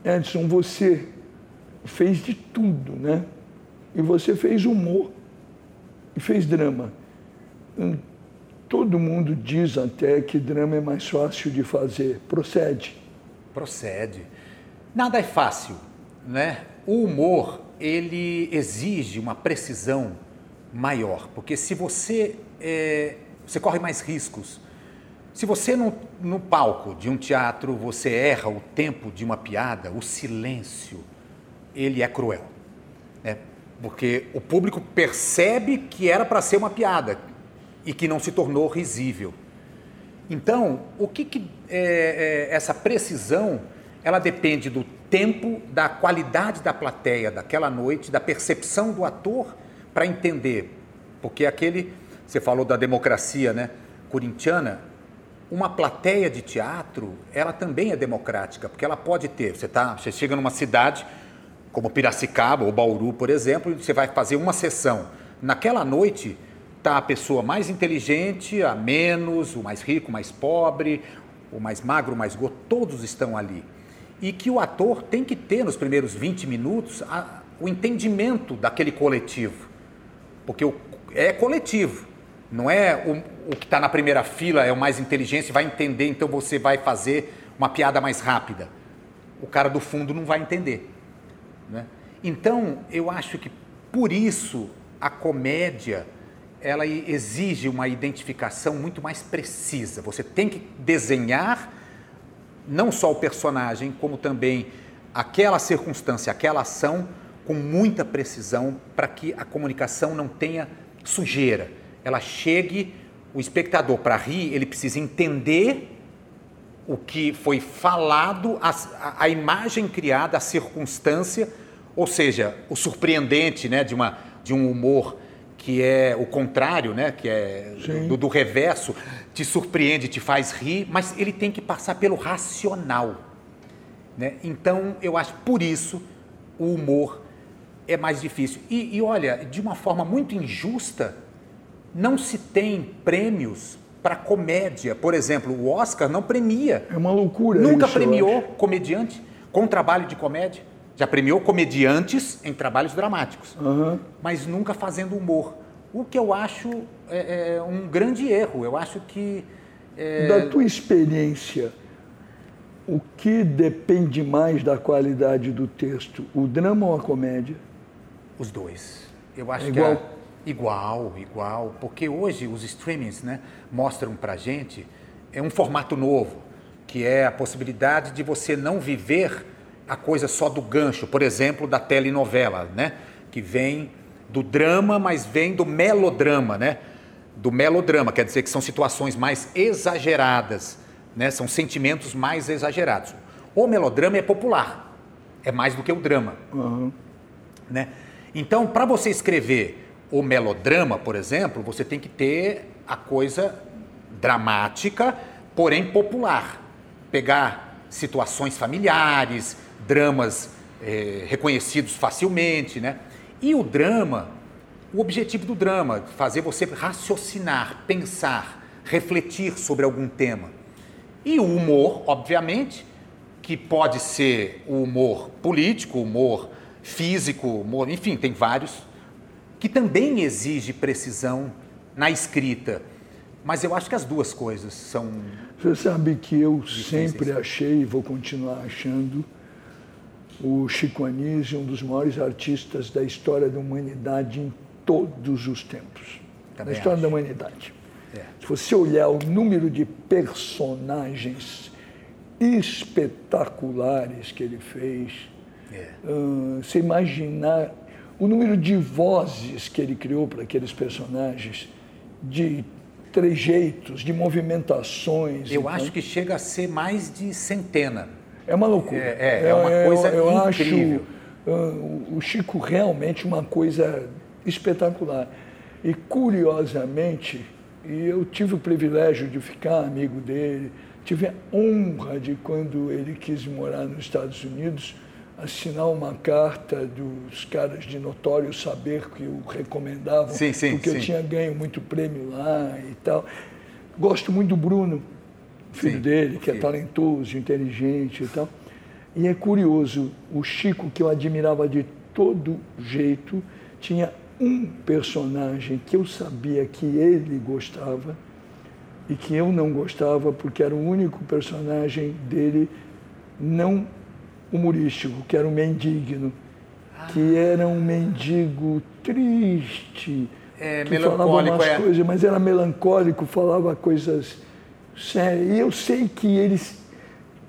Edson, você fez de tudo, né? E você fez humor e fez drama. Hum, todo mundo diz até que drama é mais fácil de fazer. Procede? Procede. Nada é fácil, né? O humor, ele exige uma precisão maior, porque se você, é, você corre mais riscos. Se você no, no palco de um teatro, você erra o tempo de uma piada, o silêncio, ele é cruel. Né? Porque o público percebe que era para ser uma piada e que não se tornou risível. Então, o que, que é, é, essa precisão, ela depende do tempo, da qualidade da plateia daquela noite, da percepção do ator para entender. Porque aquele, você falou da democracia né, corintiana, uma plateia de teatro, ela também é democrática, porque ela pode ter, você, tá, você chega numa cidade, como Piracicaba ou Bauru, por exemplo, você vai fazer uma sessão. Naquela noite está a pessoa mais inteligente, a menos, o mais rico, o mais pobre, o mais magro, o mais gordo, todos estão ali. E que o ator tem que ter nos primeiros 20 minutos a, o entendimento daquele coletivo. Porque o, é coletivo. Não é o, o que está na primeira fila é o mais inteligente, vai entender, então você vai fazer uma piada mais rápida. O cara do fundo não vai entender. Né? Então, eu acho que por isso a comédia ela exige uma identificação muito mais precisa. Você tem que desenhar não só o personagem, como também aquela circunstância, aquela ação com muita precisão para que a comunicação não tenha sujeira. Ela chegue, o espectador, para rir, ele precisa entender o que foi falado, a, a, imagem criada, a circunstância, ou seja, o surpreendente né, de, uma, de um humor que é o contrário, né, que é do, do reverso, te surpreende, te faz rir, mas ele tem que passar pelo racional. Né? Então, eu acho por isso o humor é mais difícil. E, e olha, de uma forma muito injusta, não se tem prêmios para comédia. Por exemplo, o Oscar não premia. É uma loucura. Nunca isso, premiou comediante com trabalho de comédia. Já premiou comediantes em trabalhos dramáticos, uhum. mas nunca fazendo humor. O que eu acho é, é um grande erro. Eu acho que. É... Da tua experiência, o que depende mais da qualidade do texto, o drama ou a comédia? Os dois. Eu acho é que igual. A... Igual, igual. Porque hoje os streamings né, mostram pra gente é um formato novo, que é a possibilidade de você não viver a coisa só do gancho, por exemplo, da telenovela, né? Que vem do drama, mas vem do melodrama, né? Do melodrama, quer dizer que são situações mais exageradas, né? São sentimentos mais exagerados. O melodrama é popular, é mais do que o drama, uhum. né? Então, para você escrever o melodrama, por exemplo, você tem que ter a coisa dramática, porém popular. Pegar situações familiares, dramas é, reconhecidos facilmente, né? E o drama, o objetivo do drama, fazer você raciocinar, pensar, refletir sobre algum tema. E o humor, obviamente, que pode ser o humor político, o humor físico, humor, enfim, tem vários, que também exige precisão na escrita. Mas eu acho que as duas coisas são. Você sabe que eu sempre achei e vou continuar achando o Chico Anísio, um dos maiores artistas da história da humanidade em todos os tempos. Também da história acho. da humanidade. É. Se você olhar o número de personagens espetaculares que ele fez, é. uh, você imaginar o número de vozes que ele criou para aqueles personagens, de trejeitos, de movimentações. Eu acho que chega a ser mais de centena. É uma loucura. É, é, é uma coisa eu, eu incrível. acho uh, o Chico realmente uma coisa espetacular. E curiosamente, e eu tive o privilégio de ficar amigo dele, tive a honra de quando ele quis morar nos Estados Unidos, assinar uma carta dos caras de notório saber que o recomendavam, sim, sim, porque sim. eu tinha ganho muito prêmio lá e tal. Gosto muito do Bruno, filho dele, que é talentoso, inteligente e tal. E é curioso, o Chico, que eu admirava de todo jeito, tinha um personagem que eu sabia que ele gostava e que eu não gostava, porque era o único personagem dele não humorístico, que era um mendigno, ah. que era um mendigo triste, é, que falava umas é. coisas, mas era melancólico, falava coisas Sério, e eu sei que eles,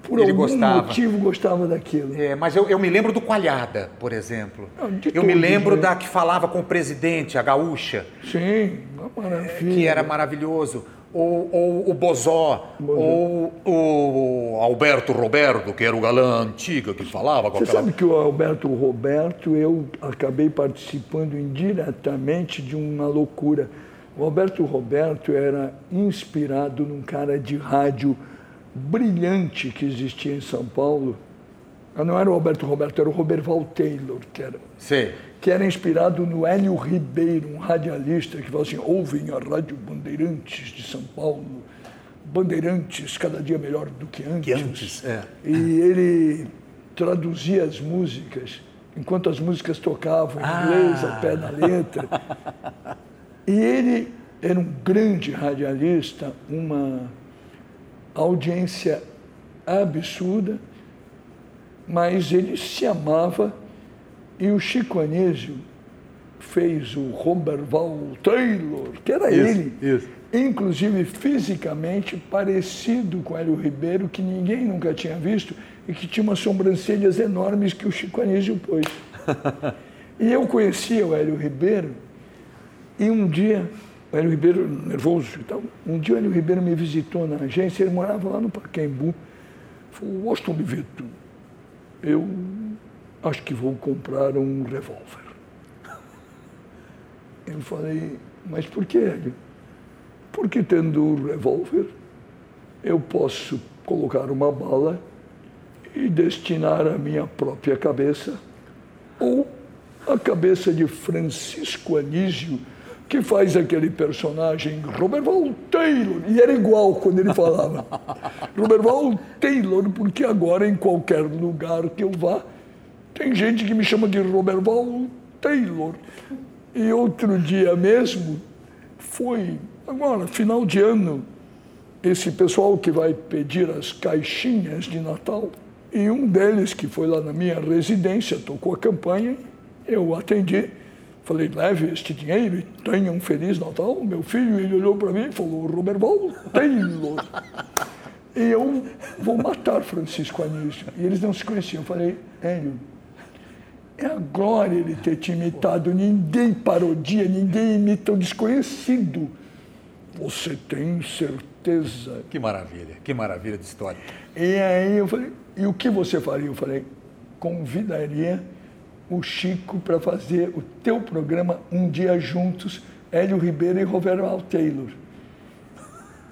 por Ele algum gostava. motivo, gostavam daquilo. É, mas eu, eu me lembro do Coalhada, por exemplo. Não, eu me lembro né? da que falava com o presidente, a gaúcha, Sim, maravilha. que era maravilhoso. Ou, ou o Bozó, ou o Alberto Roberto, que era o galã antigo que falava com Você aquela... sabe que o Alberto Roberto, eu acabei participando indiretamente de uma loucura. O Alberto Roberto era inspirado num cara de rádio brilhante que existia em São Paulo. Não era o Alberto Roberto, era o Roberval Taylor, que era, Sim. que era inspirado no Hélio Ribeiro, um radialista que falava assim, ouvem a Rádio Bandeirantes de São Paulo, Bandeirantes cada dia melhor do que antes. Que antes, é. E ele traduzia as músicas, enquanto as músicas tocavam em inglês, Ah. a pé da letra. [LAUGHS] E ele era um grande radialista, uma audiência absurda, mas ele se amava e o Chico Anísio fez o Robert Val Taylor, que era Isso, ele, isso. inclusive fisicamente parecido com Hélio Ribeiro, que ninguém nunca tinha visto e que tinha umas sobrancelhas enormes que o Chico Anísio pôs. [LAUGHS] e eu conhecia o Hélio Ribeiro e um dia, o Hélio Ribeiro nervoso e tal, um dia o Hélio Ribeiro me visitou na agência, ele morava lá no Pacaembu, falou, Washington Vito, eu acho que vou comprar um revólver. [LAUGHS] Eu falei, mas por que, Hélio? Porque tendo um revólver, eu posso colocar uma bala e destinar a minha própria cabeça ou a cabeça de Francisco Anísio, que faz aquele personagem Roberval Taylor, e era igual quando ele falava. [LAUGHS] Roberval Taylor, porque agora em qualquer lugar que eu vá, tem gente que me chama de Roberval Taylor. E outro dia mesmo, foi agora, final de ano, esse pessoal que vai pedir as caixinhas de Natal, e um deles que foi lá na minha residência, tocou a campanha, eu atendi, falei, leve este dinheiro e tenha um Feliz Natal. Meu filho, ele olhou para mim e falou, Roberval Taylor. e eu vou matar Francisco Anísio. E eles não se conheciam. Eu falei, Hélio, é a glória ele ter te imitado. Ninguém parodia, ninguém imita um desconhecido. Você tem certeza? Que maravilha, que maravilha de história. E aí eu falei, e o que você faria? Eu falei, convidaria o Chico para fazer o teu programa Um Dia Juntos, Hélio Ribeiro e Roberto Taylor.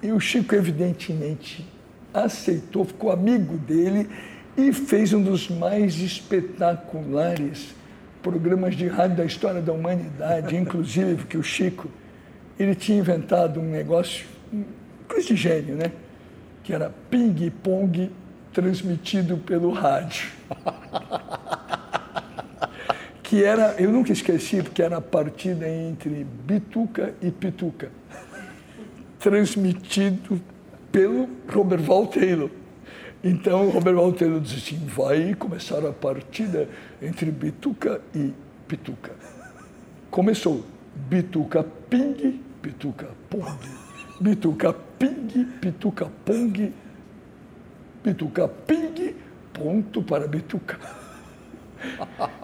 E o Chico, evidentemente, aceitou, ficou amigo dele e fez um dos mais espetaculares programas de rádio da história da humanidade, [LAUGHS] inclusive porque o Chico ele tinha inventado um negócio, coisa de gênio, né? Que era ping-pong transmitido pelo rádio. [LAUGHS] que era, eu nunca esqueci, porque era a partida entre Bituca e Pituca, transmitido pelo Robert Val Taylor. Então, o Robert Val Taylor disse assim, vai começar a partida entre Bituca e Pituca. Começou Bituca Ping, Pituca Pong. Bituca Ping, Pituca Pong, Bituca Ping, ponto para Bituca.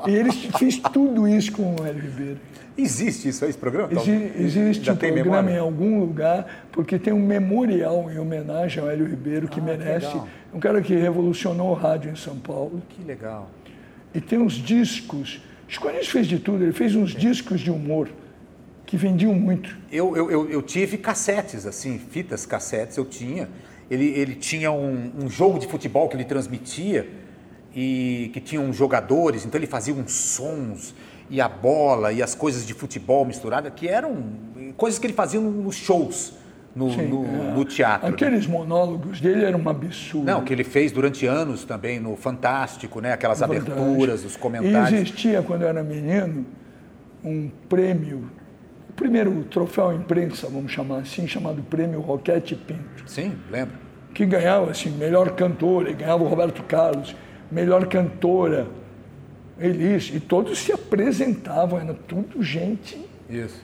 E ele fez tudo isso com o Hélio Ribeiro. Existe isso aí, esse programa? Exi existe Já um tem programa memória? em algum lugar, porque tem um memorial em homenagem ao Hélio Ribeiro, que Ah, que merece. legal. Um cara que revolucionou o rádio em São Paulo. Que legal. E tem uns discos. Anísio fez de tudo, ele fez uns discos de humor que vendiam muito. Eu, eu, eu, eu tive cassetes, assim, fitas cassetes, eu tinha. Ele, ele tinha um, um jogo de futebol que ele transmitia e que tinha uns jogadores, então ele fazia uns sons e a bola e as coisas de futebol misturadas, que eram coisas que ele fazia nos shows, no, Sim, no, é. no teatro. né? Aqueles monólogos dele eram um absurdo. Não, que ele fez durante anos também no Fantástico, né? Aquelas Verdade. aberturas, os E comentários. existia, quando eu era menino, um prêmio, o primeiro troféu imprensa, vamos chamar assim, chamado Prêmio Roquete Pinto, Sim, lembro. que ganhava assim, melhor cantora, e ganhava o Roberto Carlos, melhor cantora, Elis, e todos se apresentavam, era tudo gente. Isso.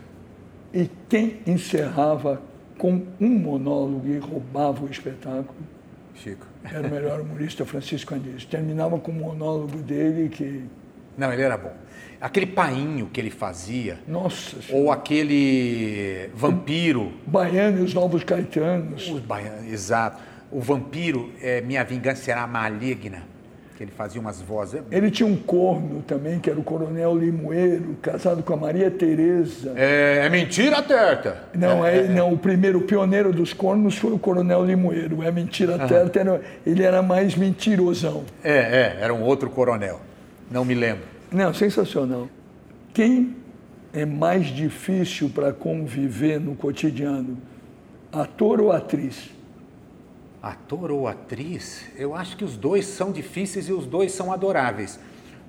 E quem encerrava com um monólogo e roubava o espetáculo Chico. era o melhor humorista Francisco Anísio. Terminava com um monólogo dele que, Não, ele era bom. Aquele painho que ele fazia, nossa, ou aquele vampiro, Baiano e os Novos Caetanos. os baianos, exato. O vampiro, é, Minha Vingança Será Maligna, que ele fazia umas vozes. Ele tinha um corno também, que era o Coronel Limoeiro, casado com a Maria Tereza. É, é mentira, Terta. Não, é, não, o primeiro, o pioneiro dos cornos foi o Coronel Limoeiro. É mentira certa, era- ele era mais mentirosão. É, é, era um outro coronel. Não me lembro. Não, sensacional. Quem é mais difícil para conviver no cotidiano? Ator ou atriz? Ator ou atriz, eu acho que os dois são difíceis e os dois são adoráveis.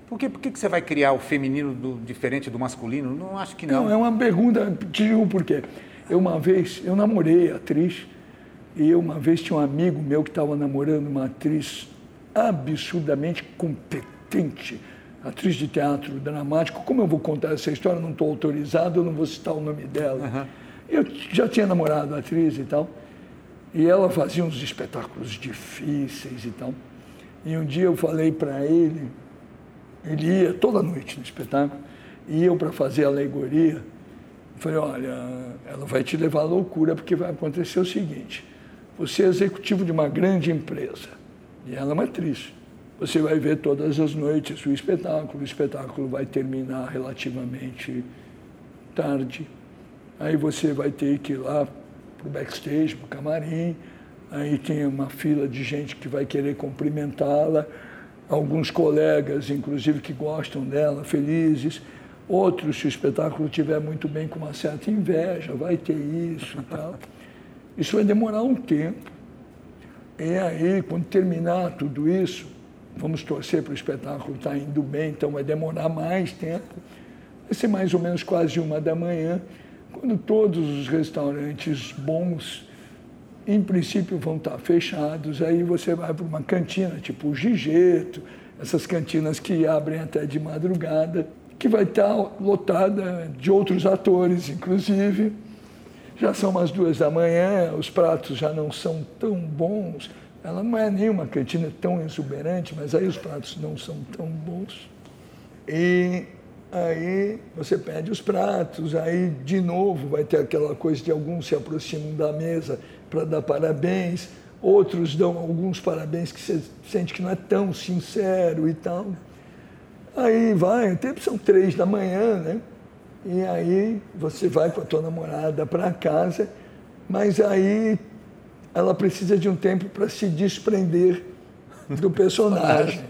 Por, quê? Por que, que você vai criar o feminino do- diferente do masculino? Não acho que não. Não, é uma pergunta, te digo por quê. Eu uma vez, eu namorei atriz, e eu uma vez tinha um amigo meu que estava namorando uma atriz absurdamente competente, atriz de teatro dramático. Como eu vou contar essa história, não estou autorizado, eu não vou citar o nome dela. Uhum. Eu já tinha namorado a atriz e tal, e ela fazia uns espetáculos difíceis e tal. E um dia eu falei para ele, ele ia toda noite no espetáculo, e eu para fazer a alegoria, falei, olha, ela vai te levar à loucura porque vai acontecer o seguinte, você é executivo de uma grande empresa, e ela é uma atriz. Você vai ver todas as noites o espetáculo, o espetáculo vai terminar relativamente tarde. Aí você vai ter que ir lá para o backstage, para o camarim, aí tem uma fila de gente que vai querer cumprimentá-la, alguns colegas, inclusive, que gostam dela, felizes. Outros, se o espetáculo estiver muito bem, com uma certa inveja, vai ter isso e tal. Isso vai demorar um tempo. E aí, quando terminar tudo isso, vamos torcer para o espetáculo estar tá indo bem, então vai demorar mais tempo. Vai ser mais ou menos quase uma da manhã, quando todos os restaurantes bons, em princípio, vão estar fechados. Aí você vai para uma cantina, tipo o Gigeto, essas cantinas que abrem até de madrugada, que vai estar lotada de outros atores, inclusive já são umas duas da manhã, os pratos já não são tão bons. Ela não é nenhuma cantina tão exuberante, mas aí os pratos não são tão bons. E aí você pede os pratos, aí de novo vai ter aquela coisa de alguns se aproximam da mesa para dar parabéns, outros dão alguns parabéns que você sente que não é tão sincero e tal. Aí vai, o tempo são três da manhã, né? E aí você vai com a tua namorada para casa, mas aí ela precisa de um tempo para se desprender do [LAUGHS] personagem.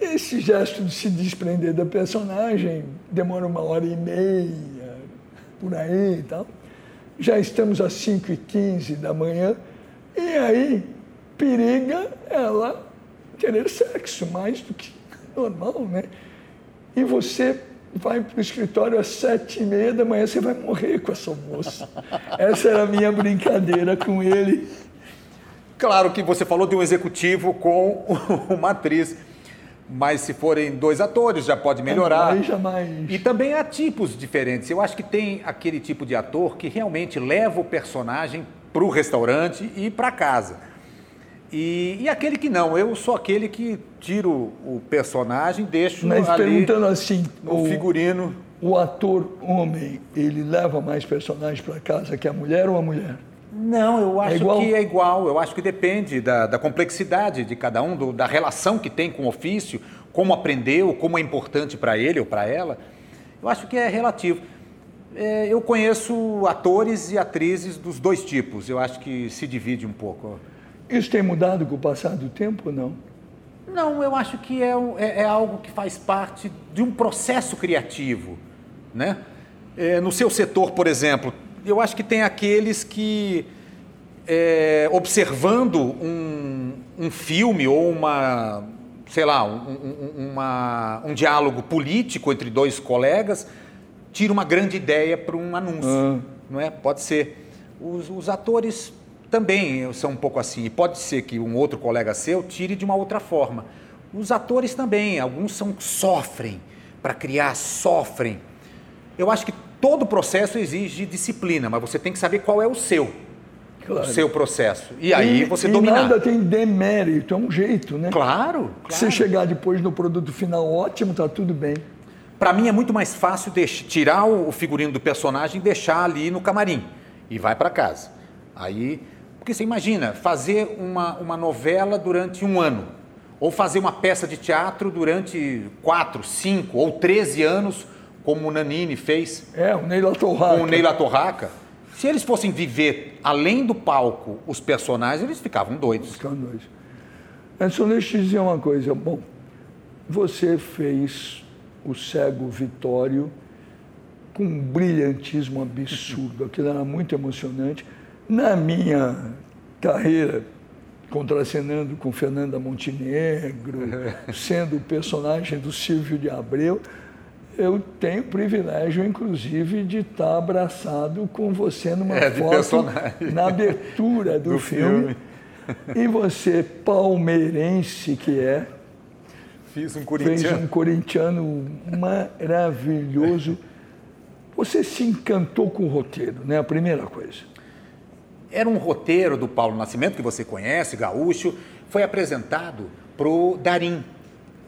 Esse gesto de se desprender da personagem demora uma hora e meia, por aí e tal. Já estamos às 5 e 15 da manhã, e aí periga ela querer sexo mais do que normal, né? E você vai para o escritório às sete e meia da manhã, você vai morrer com essa moça. Essa era a minha brincadeira com ele. Claro que você falou de um executivo com uma atriz, mas se forem dois atores já pode melhorar. Jamais, jamais. E também há tipos diferentes. Eu acho que tem aquele tipo de ator que realmente leva o personagem para o restaurante e para casa. E, e, aquele que não, eu sou aquele que tiro o personagem, deixo Mas ali perguntando assim, no o, figurino. O ator homem, ele leva mais personagens para casa que a mulher ou a mulher? Não, eu acho é que é igual. Eu acho que depende da, da complexidade de cada um, do, da relação que tem com o ofício, como aprendeu, como é importante para ele ou para ela. Eu acho que é relativo. É, eu conheço atores e atrizes dos dois tipos. Eu acho que se divide um pouco. Isso tem mudado com o passar do tempo ou não? Não, eu acho que é, é, é algo que faz parte de um processo criativo. Né? É, no seu setor, por exemplo, eu acho que tem aqueles que, é, observando um, um filme ou uma, sei lá, um, um, uma, um diálogo político entre dois colegas, tira uma grande ideia para um anúncio. Ah. Não é? Pode ser. Os, os atores também são um pouco assim. E pode ser que um outro colega seu tire de uma outra forma. Os atores também, alguns são sofrem para criar, sofrem. Eu acho que todo processo exige disciplina, mas você tem que saber qual é o seu. Claro. O seu processo. E aí e, você e dominar. nada tem demérito, é um jeito, né? Claro. claro. Se chegar depois no produto final ótimo, tá tudo bem. Para mim é muito mais fácil deixar, tirar o figurino do personagem e deixar ali no camarim. E vai para casa. Aí porque você imagina fazer uma, uma novela durante um ano, ou fazer uma peça de teatro durante quatro, cinco ou treze anos, como o Nanini fez. É, o Neila Torraca. Com o Neila Torraca. Se eles fossem viver além do palco os personagens, eles ficavam doidos. Ficavam doidos. Edson, deixa eu te dizer uma coisa. Bom, você fez o cego Vitório com um brilhantismo absurdo. Aquilo era muito emocionante. Na minha carreira, contracenando com Fernanda Montenegro, [LAUGHS] sendo o personagem do Silvio de Abreu, eu tenho o privilégio, inclusive, de estar abraçado com você numa É, foto personagem. na abertura [LAUGHS] do, Do filme. filme. E você, palmeirense que é, Fiz um fez corintiano. um corintiano maravilhoso. Você se encantou com o roteiro, né? A primeira coisa. Era um roteiro do Paulo Nascimento, que você conhece, gaúcho, foi apresentado pro Darim.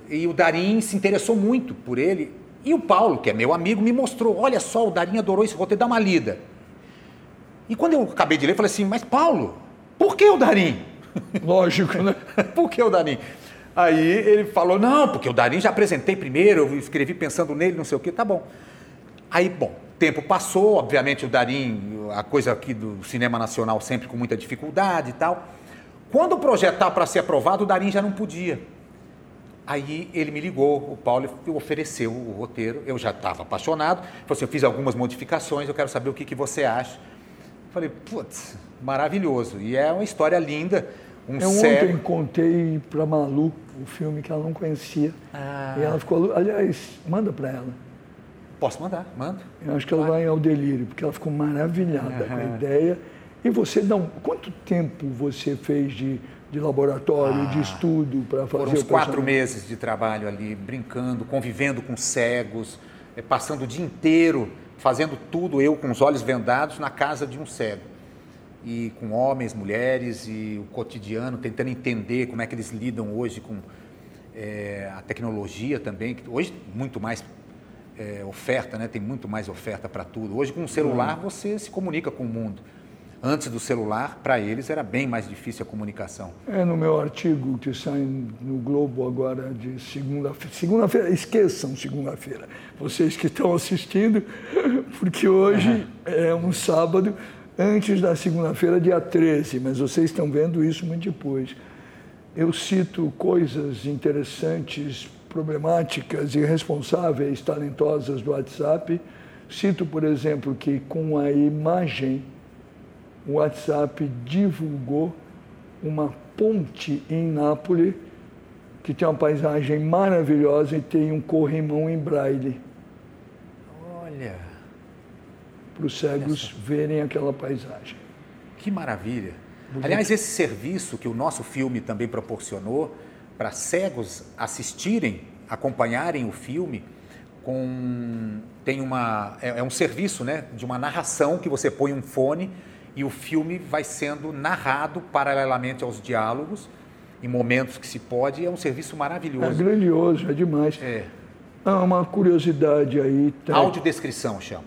E o Darim se interessou muito por ele. E o Paulo, que é meu amigo, me mostrou: olha só, o Darim adorou esse roteiro, dá uma lida. E quando eu acabei de ler, eu falei assim: mas Paulo, por que o Darim? [LAUGHS] Lógico, né? [LAUGHS] por que o Darim? Aí ele falou: não, porque o Darim já apresentei primeiro, eu escrevi pensando nele, não sei o quê, tá bom. Aí, bom, tempo passou, obviamente o Darim, a coisa aqui do cinema nacional sempre com muita dificuldade e tal. Quando o projeto estava para ser aprovado, o Darim já não podia. Aí ele me ligou, o Paulo ofereceu o roteiro, eu já estava apaixonado, falou assim, eu fiz algumas modificações, eu quero saber o que, que você acha. Falei, putz, maravilhoso. E é uma história linda, um Eu cego... ontem contei para Malu o filme que ela não conhecia. Ah. E ela ficou. Aliás, manda para ela. Posso mandar, manda. Eu acho que ela vai ao delírio, porque ela ficou maravilhada com a ideia. E você, não, quanto tempo você fez de, de laboratório, de estudo para fazer Ah. Foram uns quatro meses de trabalho ali, brincando, convivendo com cegos, eh, passando o dia inteiro fazendo tudo, eu com os olhos vendados, na casa de um cego. E com homens, mulheres e o cotidiano, tentando entender como é que eles lidam hoje com eh, a tecnologia também, que hoje muito mais eh, oferta, né? tem muito mais oferta para tudo. Hoje com o celular você se comunica com o mundo. Antes do celular, para eles era bem mais difícil a comunicação. É no meu artigo que sai no Globo agora de segunda-feira. Segunda-feira, esqueçam segunda-feira. Vocês que estão assistindo, [LAUGHS] porque hoje é um sábado antes da segunda-feira, dia 13, mas vocês estão vendo isso muito depois. Eu cito coisas interessantes, problemáticas, irresponsáveis, talentosas do WhatsApp. Cito, por exemplo, que com a imagem o WhatsApp divulgou uma ponte em Nápoles que tem uma paisagem maravilhosa e tem um corrimão em braille Olha, para os cegos verem aquela paisagem. que maravilha. Aliás, esse serviço que o nosso filme também proporcionou para cegos assistirem, acompanharem o filme, com tem uma é, é um serviço, né, de uma narração que você põe um fone e o filme vai sendo narrado paralelamente aos diálogos em momentos que se pode. É um serviço É maravilhoso. grandioso, é demais. É, Ah, uma curiosidade aí, tec- audiodescrição chama.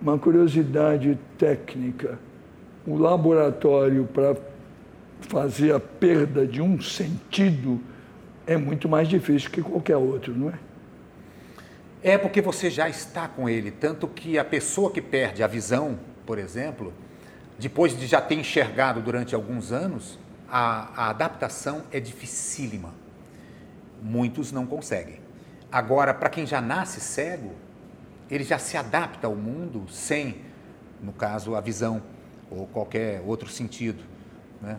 uma curiosidade técnica. O laboratório para fazer a perda de um sentido é muito mais difícil que qualquer outro, não é? É porque você já está com ele, tanto que a pessoa que perde a visão, por exemplo, depois de já ter enxergado durante alguns anos, a, a adaptação é dificílima. Muitos não conseguem. Agora, para quem já nasce cego, ele já se adapta ao mundo sem, no caso, a visão ou qualquer outro sentido. Né?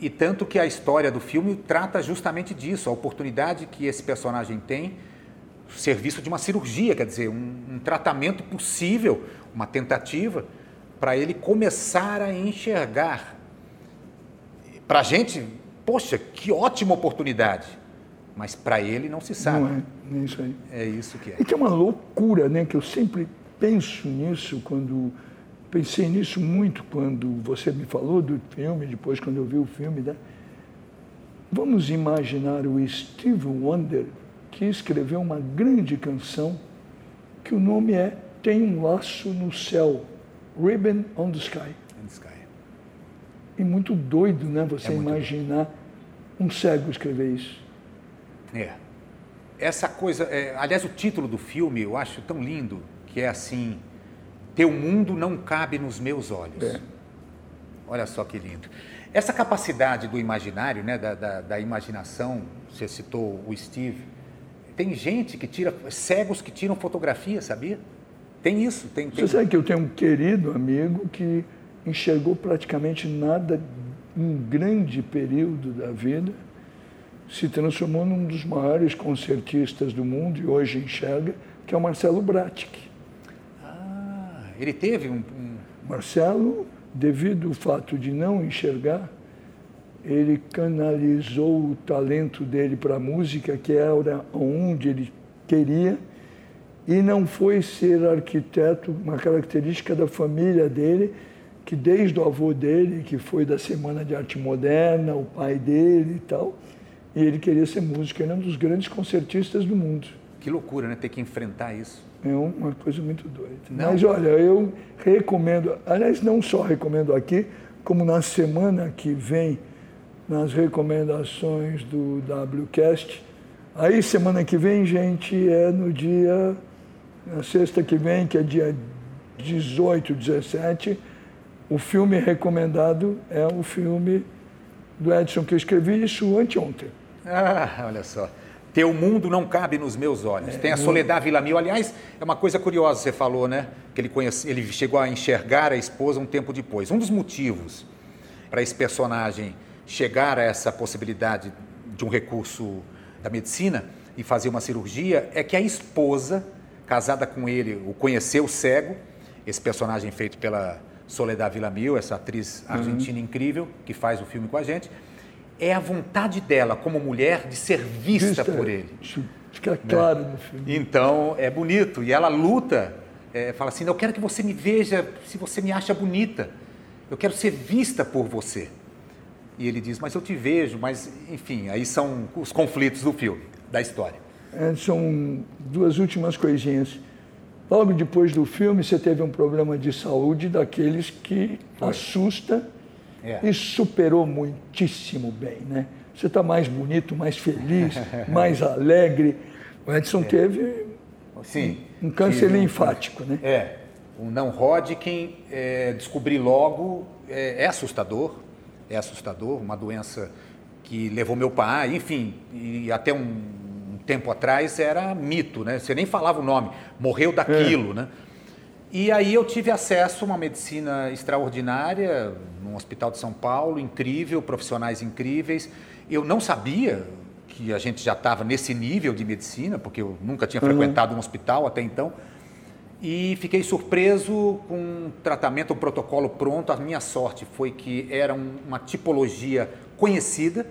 E tanto que a história do filme trata justamente disso, a oportunidade que esse personagem tem, serviço de uma cirurgia, quer dizer, um, um tratamento possível, uma tentativa, para ele começar a enxergar. Para a gente, poxa, que ótima oportunidade. Mas para ele não se sabe. Não é, nem isso aí. É isso que é. E que é uma loucura, né? Que eu sempre penso nisso quando pensei nisso muito quando você me falou do filme, depois quando eu vi o filme, né? Vamos imaginar o Steve Wonder que escreveu uma grande canção que o nome é Tem um laço no céu, Ribbon on the Sky. The Sky. E muito doido, né? Você É imaginar um cego escrever isso. É. Essa coisa, é, aliás, o título do filme eu acho tão lindo, que é assim: Teu mundo não cabe nos meus olhos. É. Olha só que lindo. Essa capacidade do imaginário, né, da, da, da imaginação, você citou o Steve, tem gente que tira, cegos que tiram fotografia, sabia? Tem isso, tem. tem Você sabe que eu tenho um querido amigo que enxergou praticamente nada um grande período da vida se transformou num dos maiores concertistas do mundo e hoje enxerga, que é o Marcelo Bratic. Ah, ele teve um, um... Marcelo, devido ao fato de não enxergar, ele canalizou o talento dele para a música, que era onde ele queria, e não foi ser arquiteto, uma característica da família dele, que desde o avô dele, que foi da Semana de Arte Moderna, o pai dele e tal, e ele queria ser músico, ele é um dos grandes concertistas do mundo. Que loucura, né? Ter que enfrentar isso. É uma coisa muito doida. Não. Mas olha, eu recomendo, aliás, não só recomendo aqui, como na semana que vem, nas recomendações do WCast. Aí, semana que vem, gente, é no dia, na sexta que vem, que é dia 18, 17, o filme recomendado é o filme do Edson, que eu escrevi isso anteontem. Ah, olha só. Teu mundo não cabe nos meus olhos. É, Tem a Soledad Villamil. Aliás, é uma coisa curiosa, você falou, né? Que ele, conhece, ele chegou a enxergar a esposa um tempo depois. Um dos motivos para esse personagem chegar a essa possibilidade de um recurso da medicina e fazer uma cirurgia é que a esposa, casada com ele, o conheceu cego, esse personagem feito pela Soledad Villamil, essa atriz uhum. argentina uhum. incrível que faz o filme com a gente, é a vontade dela como mulher de ser vista, vista por ele. Fica né? claro né? no filme. Então é bonito e ela luta, é, fala assim: eu quero que você me veja se você me acha bonita. Eu quero ser vista por você. E ele diz, mas eu te vejo, mas enfim, aí são os conflitos do filme, da história. É, são duas últimas coisinhas. Logo depois do filme, você teve um problema de saúde daqueles que Foi. assusta é. e superou muitíssimo bem, né? Você está mais bonito, mais feliz, [LAUGHS] mais alegre. O Edson é. teve Sim, um câncer linfático, né? É, o não Hodgkin, é, descobri logo, é, é assustador, é assustador, uma doença que levou meu pai, enfim, e até um tempo atrás era mito, né? Você nem falava o nome, morreu daquilo, é. né? E aí eu tive acesso a uma medicina extraordinária, num hospital de São Paulo, incrível, profissionais incríveis. Eu não sabia que a gente já estava nesse nível de medicina, porque eu nunca tinha uhum. frequentado um hospital até então e fiquei surpreso com um tratamento, um protocolo pronto. A minha sorte foi que era uma tipologia conhecida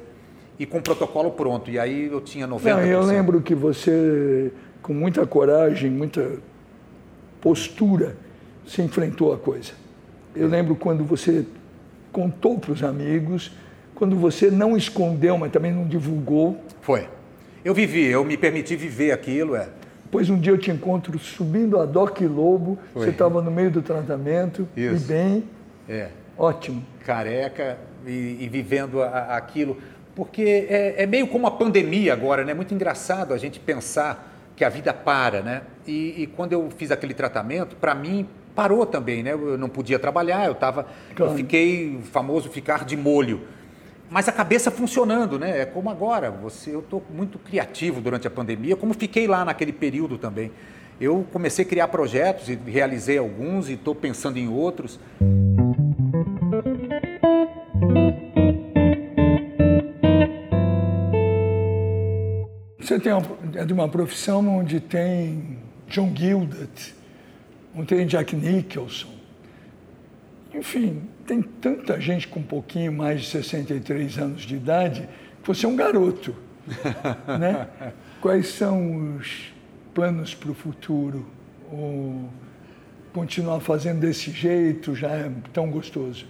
e com protocolo pronto. E aí eu tinha 90%. Não, eu lembro que você, com muita coragem, muita postura, se enfrentou a coisa. Eu lembro quando você contou para os amigos, quando você não escondeu, mas também não divulgou. Foi. Eu vivi, eu me permiti viver aquilo, é. Depois um dia eu te encontro subindo a Doc Lobo, Foi. você estava no meio do tratamento, Isso. e bem. É. Ótimo. Careca e, e vivendo a, aquilo. Porque é, é, meio como a pandemia agora, né? É muito engraçado a gente pensar que a vida para, né? E, e quando eu fiz aquele tratamento, para mim parou também, né? Eu não podia trabalhar, eu tava, claro. eu fiquei famoso ficar de molho mas a cabeça funcionando, né? É como agora. Você, eu estou muito criativo durante a pandemia, como fiquei lá naquele período também. Eu comecei a criar projetos e realizei alguns e estou pensando em outros. Você tem uma, é de uma profissão onde tem John Gildet, onde tem Jack Nicholson. Enfim, tem tanta gente com um pouquinho mais de 63 anos de idade que você é um garoto. [LAUGHS] né? Quais são os planos para o futuro? Ou continuar fazendo desse jeito já é tão gostoso?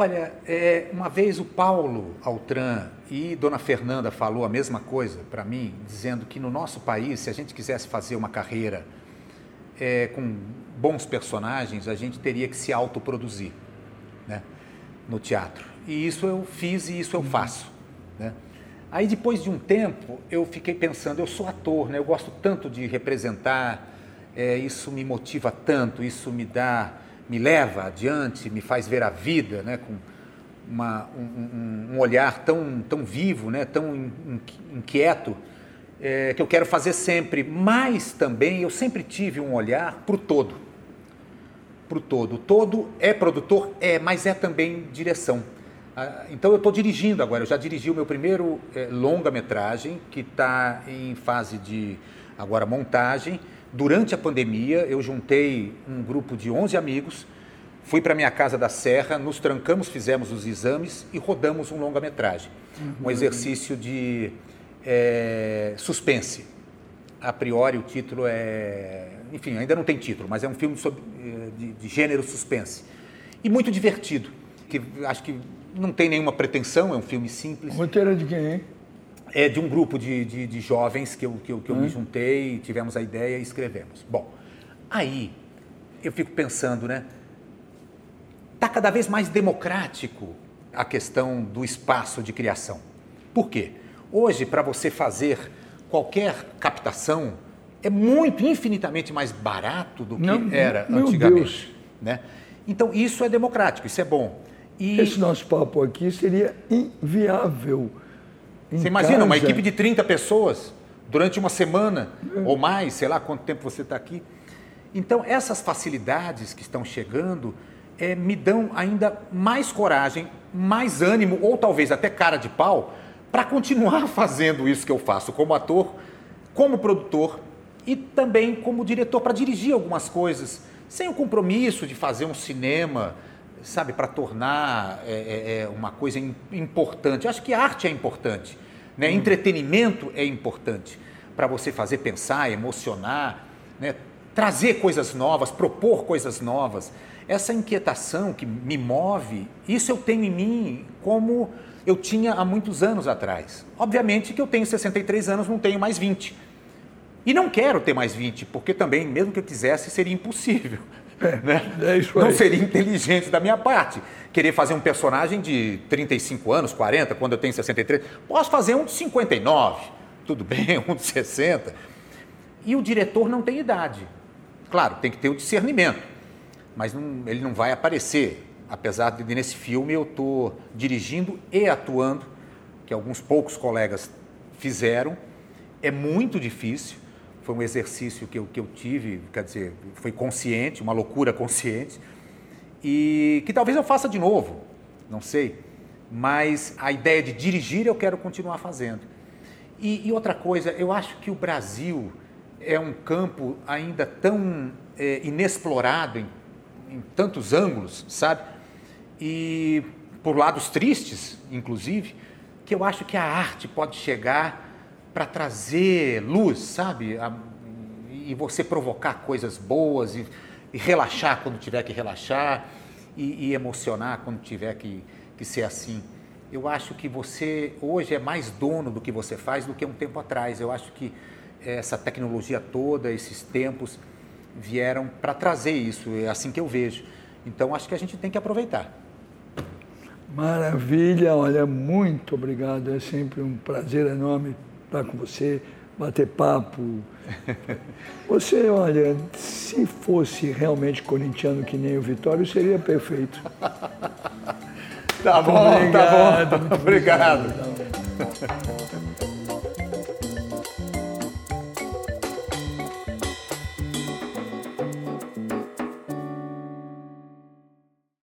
Olha, é, uma vez o Paulo Altran e Dona Fernanda falou a mesma coisa para mim, dizendo que no nosso país, se a gente quisesse fazer uma carreira é, com bons personagens, a gente teria que se autoproduzir né, no teatro. E isso eu fiz e isso eu faço. Né? Aí depois de um tempo eu fiquei pensando, eu sou ator, né? eu gosto tanto de representar, é, isso me motiva tanto, isso me dá, me leva adiante, me faz ver a vida né? com uma, um, um, olhar tão, tão vivo, né? tão inquieto é, que eu quero fazer sempre, mas também eu sempre tive um olhar para o todo. Para o todo. O todo é produtor? É, mas é também direção. Ah, então eu estou dirigindo agora, eu já dirigi o meu primeiro é, longa-metragem, que está em fase de agora montagem. Durante a pandemia, eu juntei um grupo de 11 amigos, fui para minha casa da Serra, nos trancamos, fizemos os exames e rodamos um longa-metragem. Uhum. Um exercício de é, suspense. A priori, o título é. Enfim, ainda não tem título, mas é um filme sobre, de, de gênero suspense. E muito divertido, que acho que não tem nenhuma pretensão, é um filme simples. O roteiro é de quem, hein? É de um grupo de, de, de jovens que eu, que eu, que eu hum. me juntei, tivemos a ideia e escrevemos. Bom, aí eu fico pensando, né? Está cada vez mais democrático a questão do espaço de criação. Por quê? Hoje, para você fazer qualquer captação, é muito, infinitamente mais barato do que não, era antigamente. Né? Então, isso é democrático, isso é bom. E... Esse nosso papo aqui seria inviável. Você imagina casa. uma equipe de 30 pessoas durante uma semana é. ou mais, sei lá quanto tempo você está aqui. Então, essas facilidades que estão chegando é, me dão ainda mais coragem, mais ânimo, ou talvez até cara de pau, para continuar [LAUGHS] fazendo isso que eu faço como ator, como produtor e também como diretor, para dirigir algumas coisas, sem o compromisso de fazer um cinema sabe, para tornar é, é, é, uma coisa importante. Eu acho que arte é importante, né? Hum. entretenimento é importante para você fazer pensar, emocionar, né? trazer coisas novas, propor coisas novas. Essa inquietação que me move, isso eu tenho em mim como eu tinha há muitos anos atrás. Obviamente que eu tenho 63 anos, não tenho mais 20. E não quero ter mais 20, porque também, mesmo que eu quisesse, seria impossível. É, né? é isso aí. Não seria inteligente da minha parte. Querer fazer um personagem de 35 anos, 40, quando eu tenho 63. Posso fazer um de 59, tudo bem, [LAUGHS] um de 60. E o diretor não tem idade. Claro, tem que ter o discernimento, mas não, ele não vai aparecer. Apesar de nesse filme eu estou dirigindo e atuando, que alguns poucos colegas fizeram. É muito difícil foi um exercício que eu, que eu tive, quer dizer, foi consciente, uma loucura consciente, e que talvez eu faça de novo, não sei, mas a ideia de dirigir eu quero continuar fazendo. E, e outra coisa, eu acho que o Brasil é um campo ainda tão é, inexplorado em, em tantos ângulos, sabe? E por lados tristes, inclusive, que eu acho que a arte pode chegar para trazer luz, sabe? A, e você provocar coisas boas e, e, relaxar quando tiver que relaxar e, e emocionar quando tiver que, que ser assim. Eu acho que você hoje é mais dono do que você faz do que um tempo atrás. Eu acho que essa tecnologia toda, esses tempos vieram para trazer isso. É assim que eu vejo. Então acho que a gente tem que aproveitar. Maravilha, olha, muito obrigado. É sempre um prazer enorme estar com você, bater papo. [LAUGHS] Você, olha, se fosse realmente corintiano que nem o Vitório, seria perfeito. tá bom, obrigado, tá bom. Obrigado. [LAUGHS] obrigado.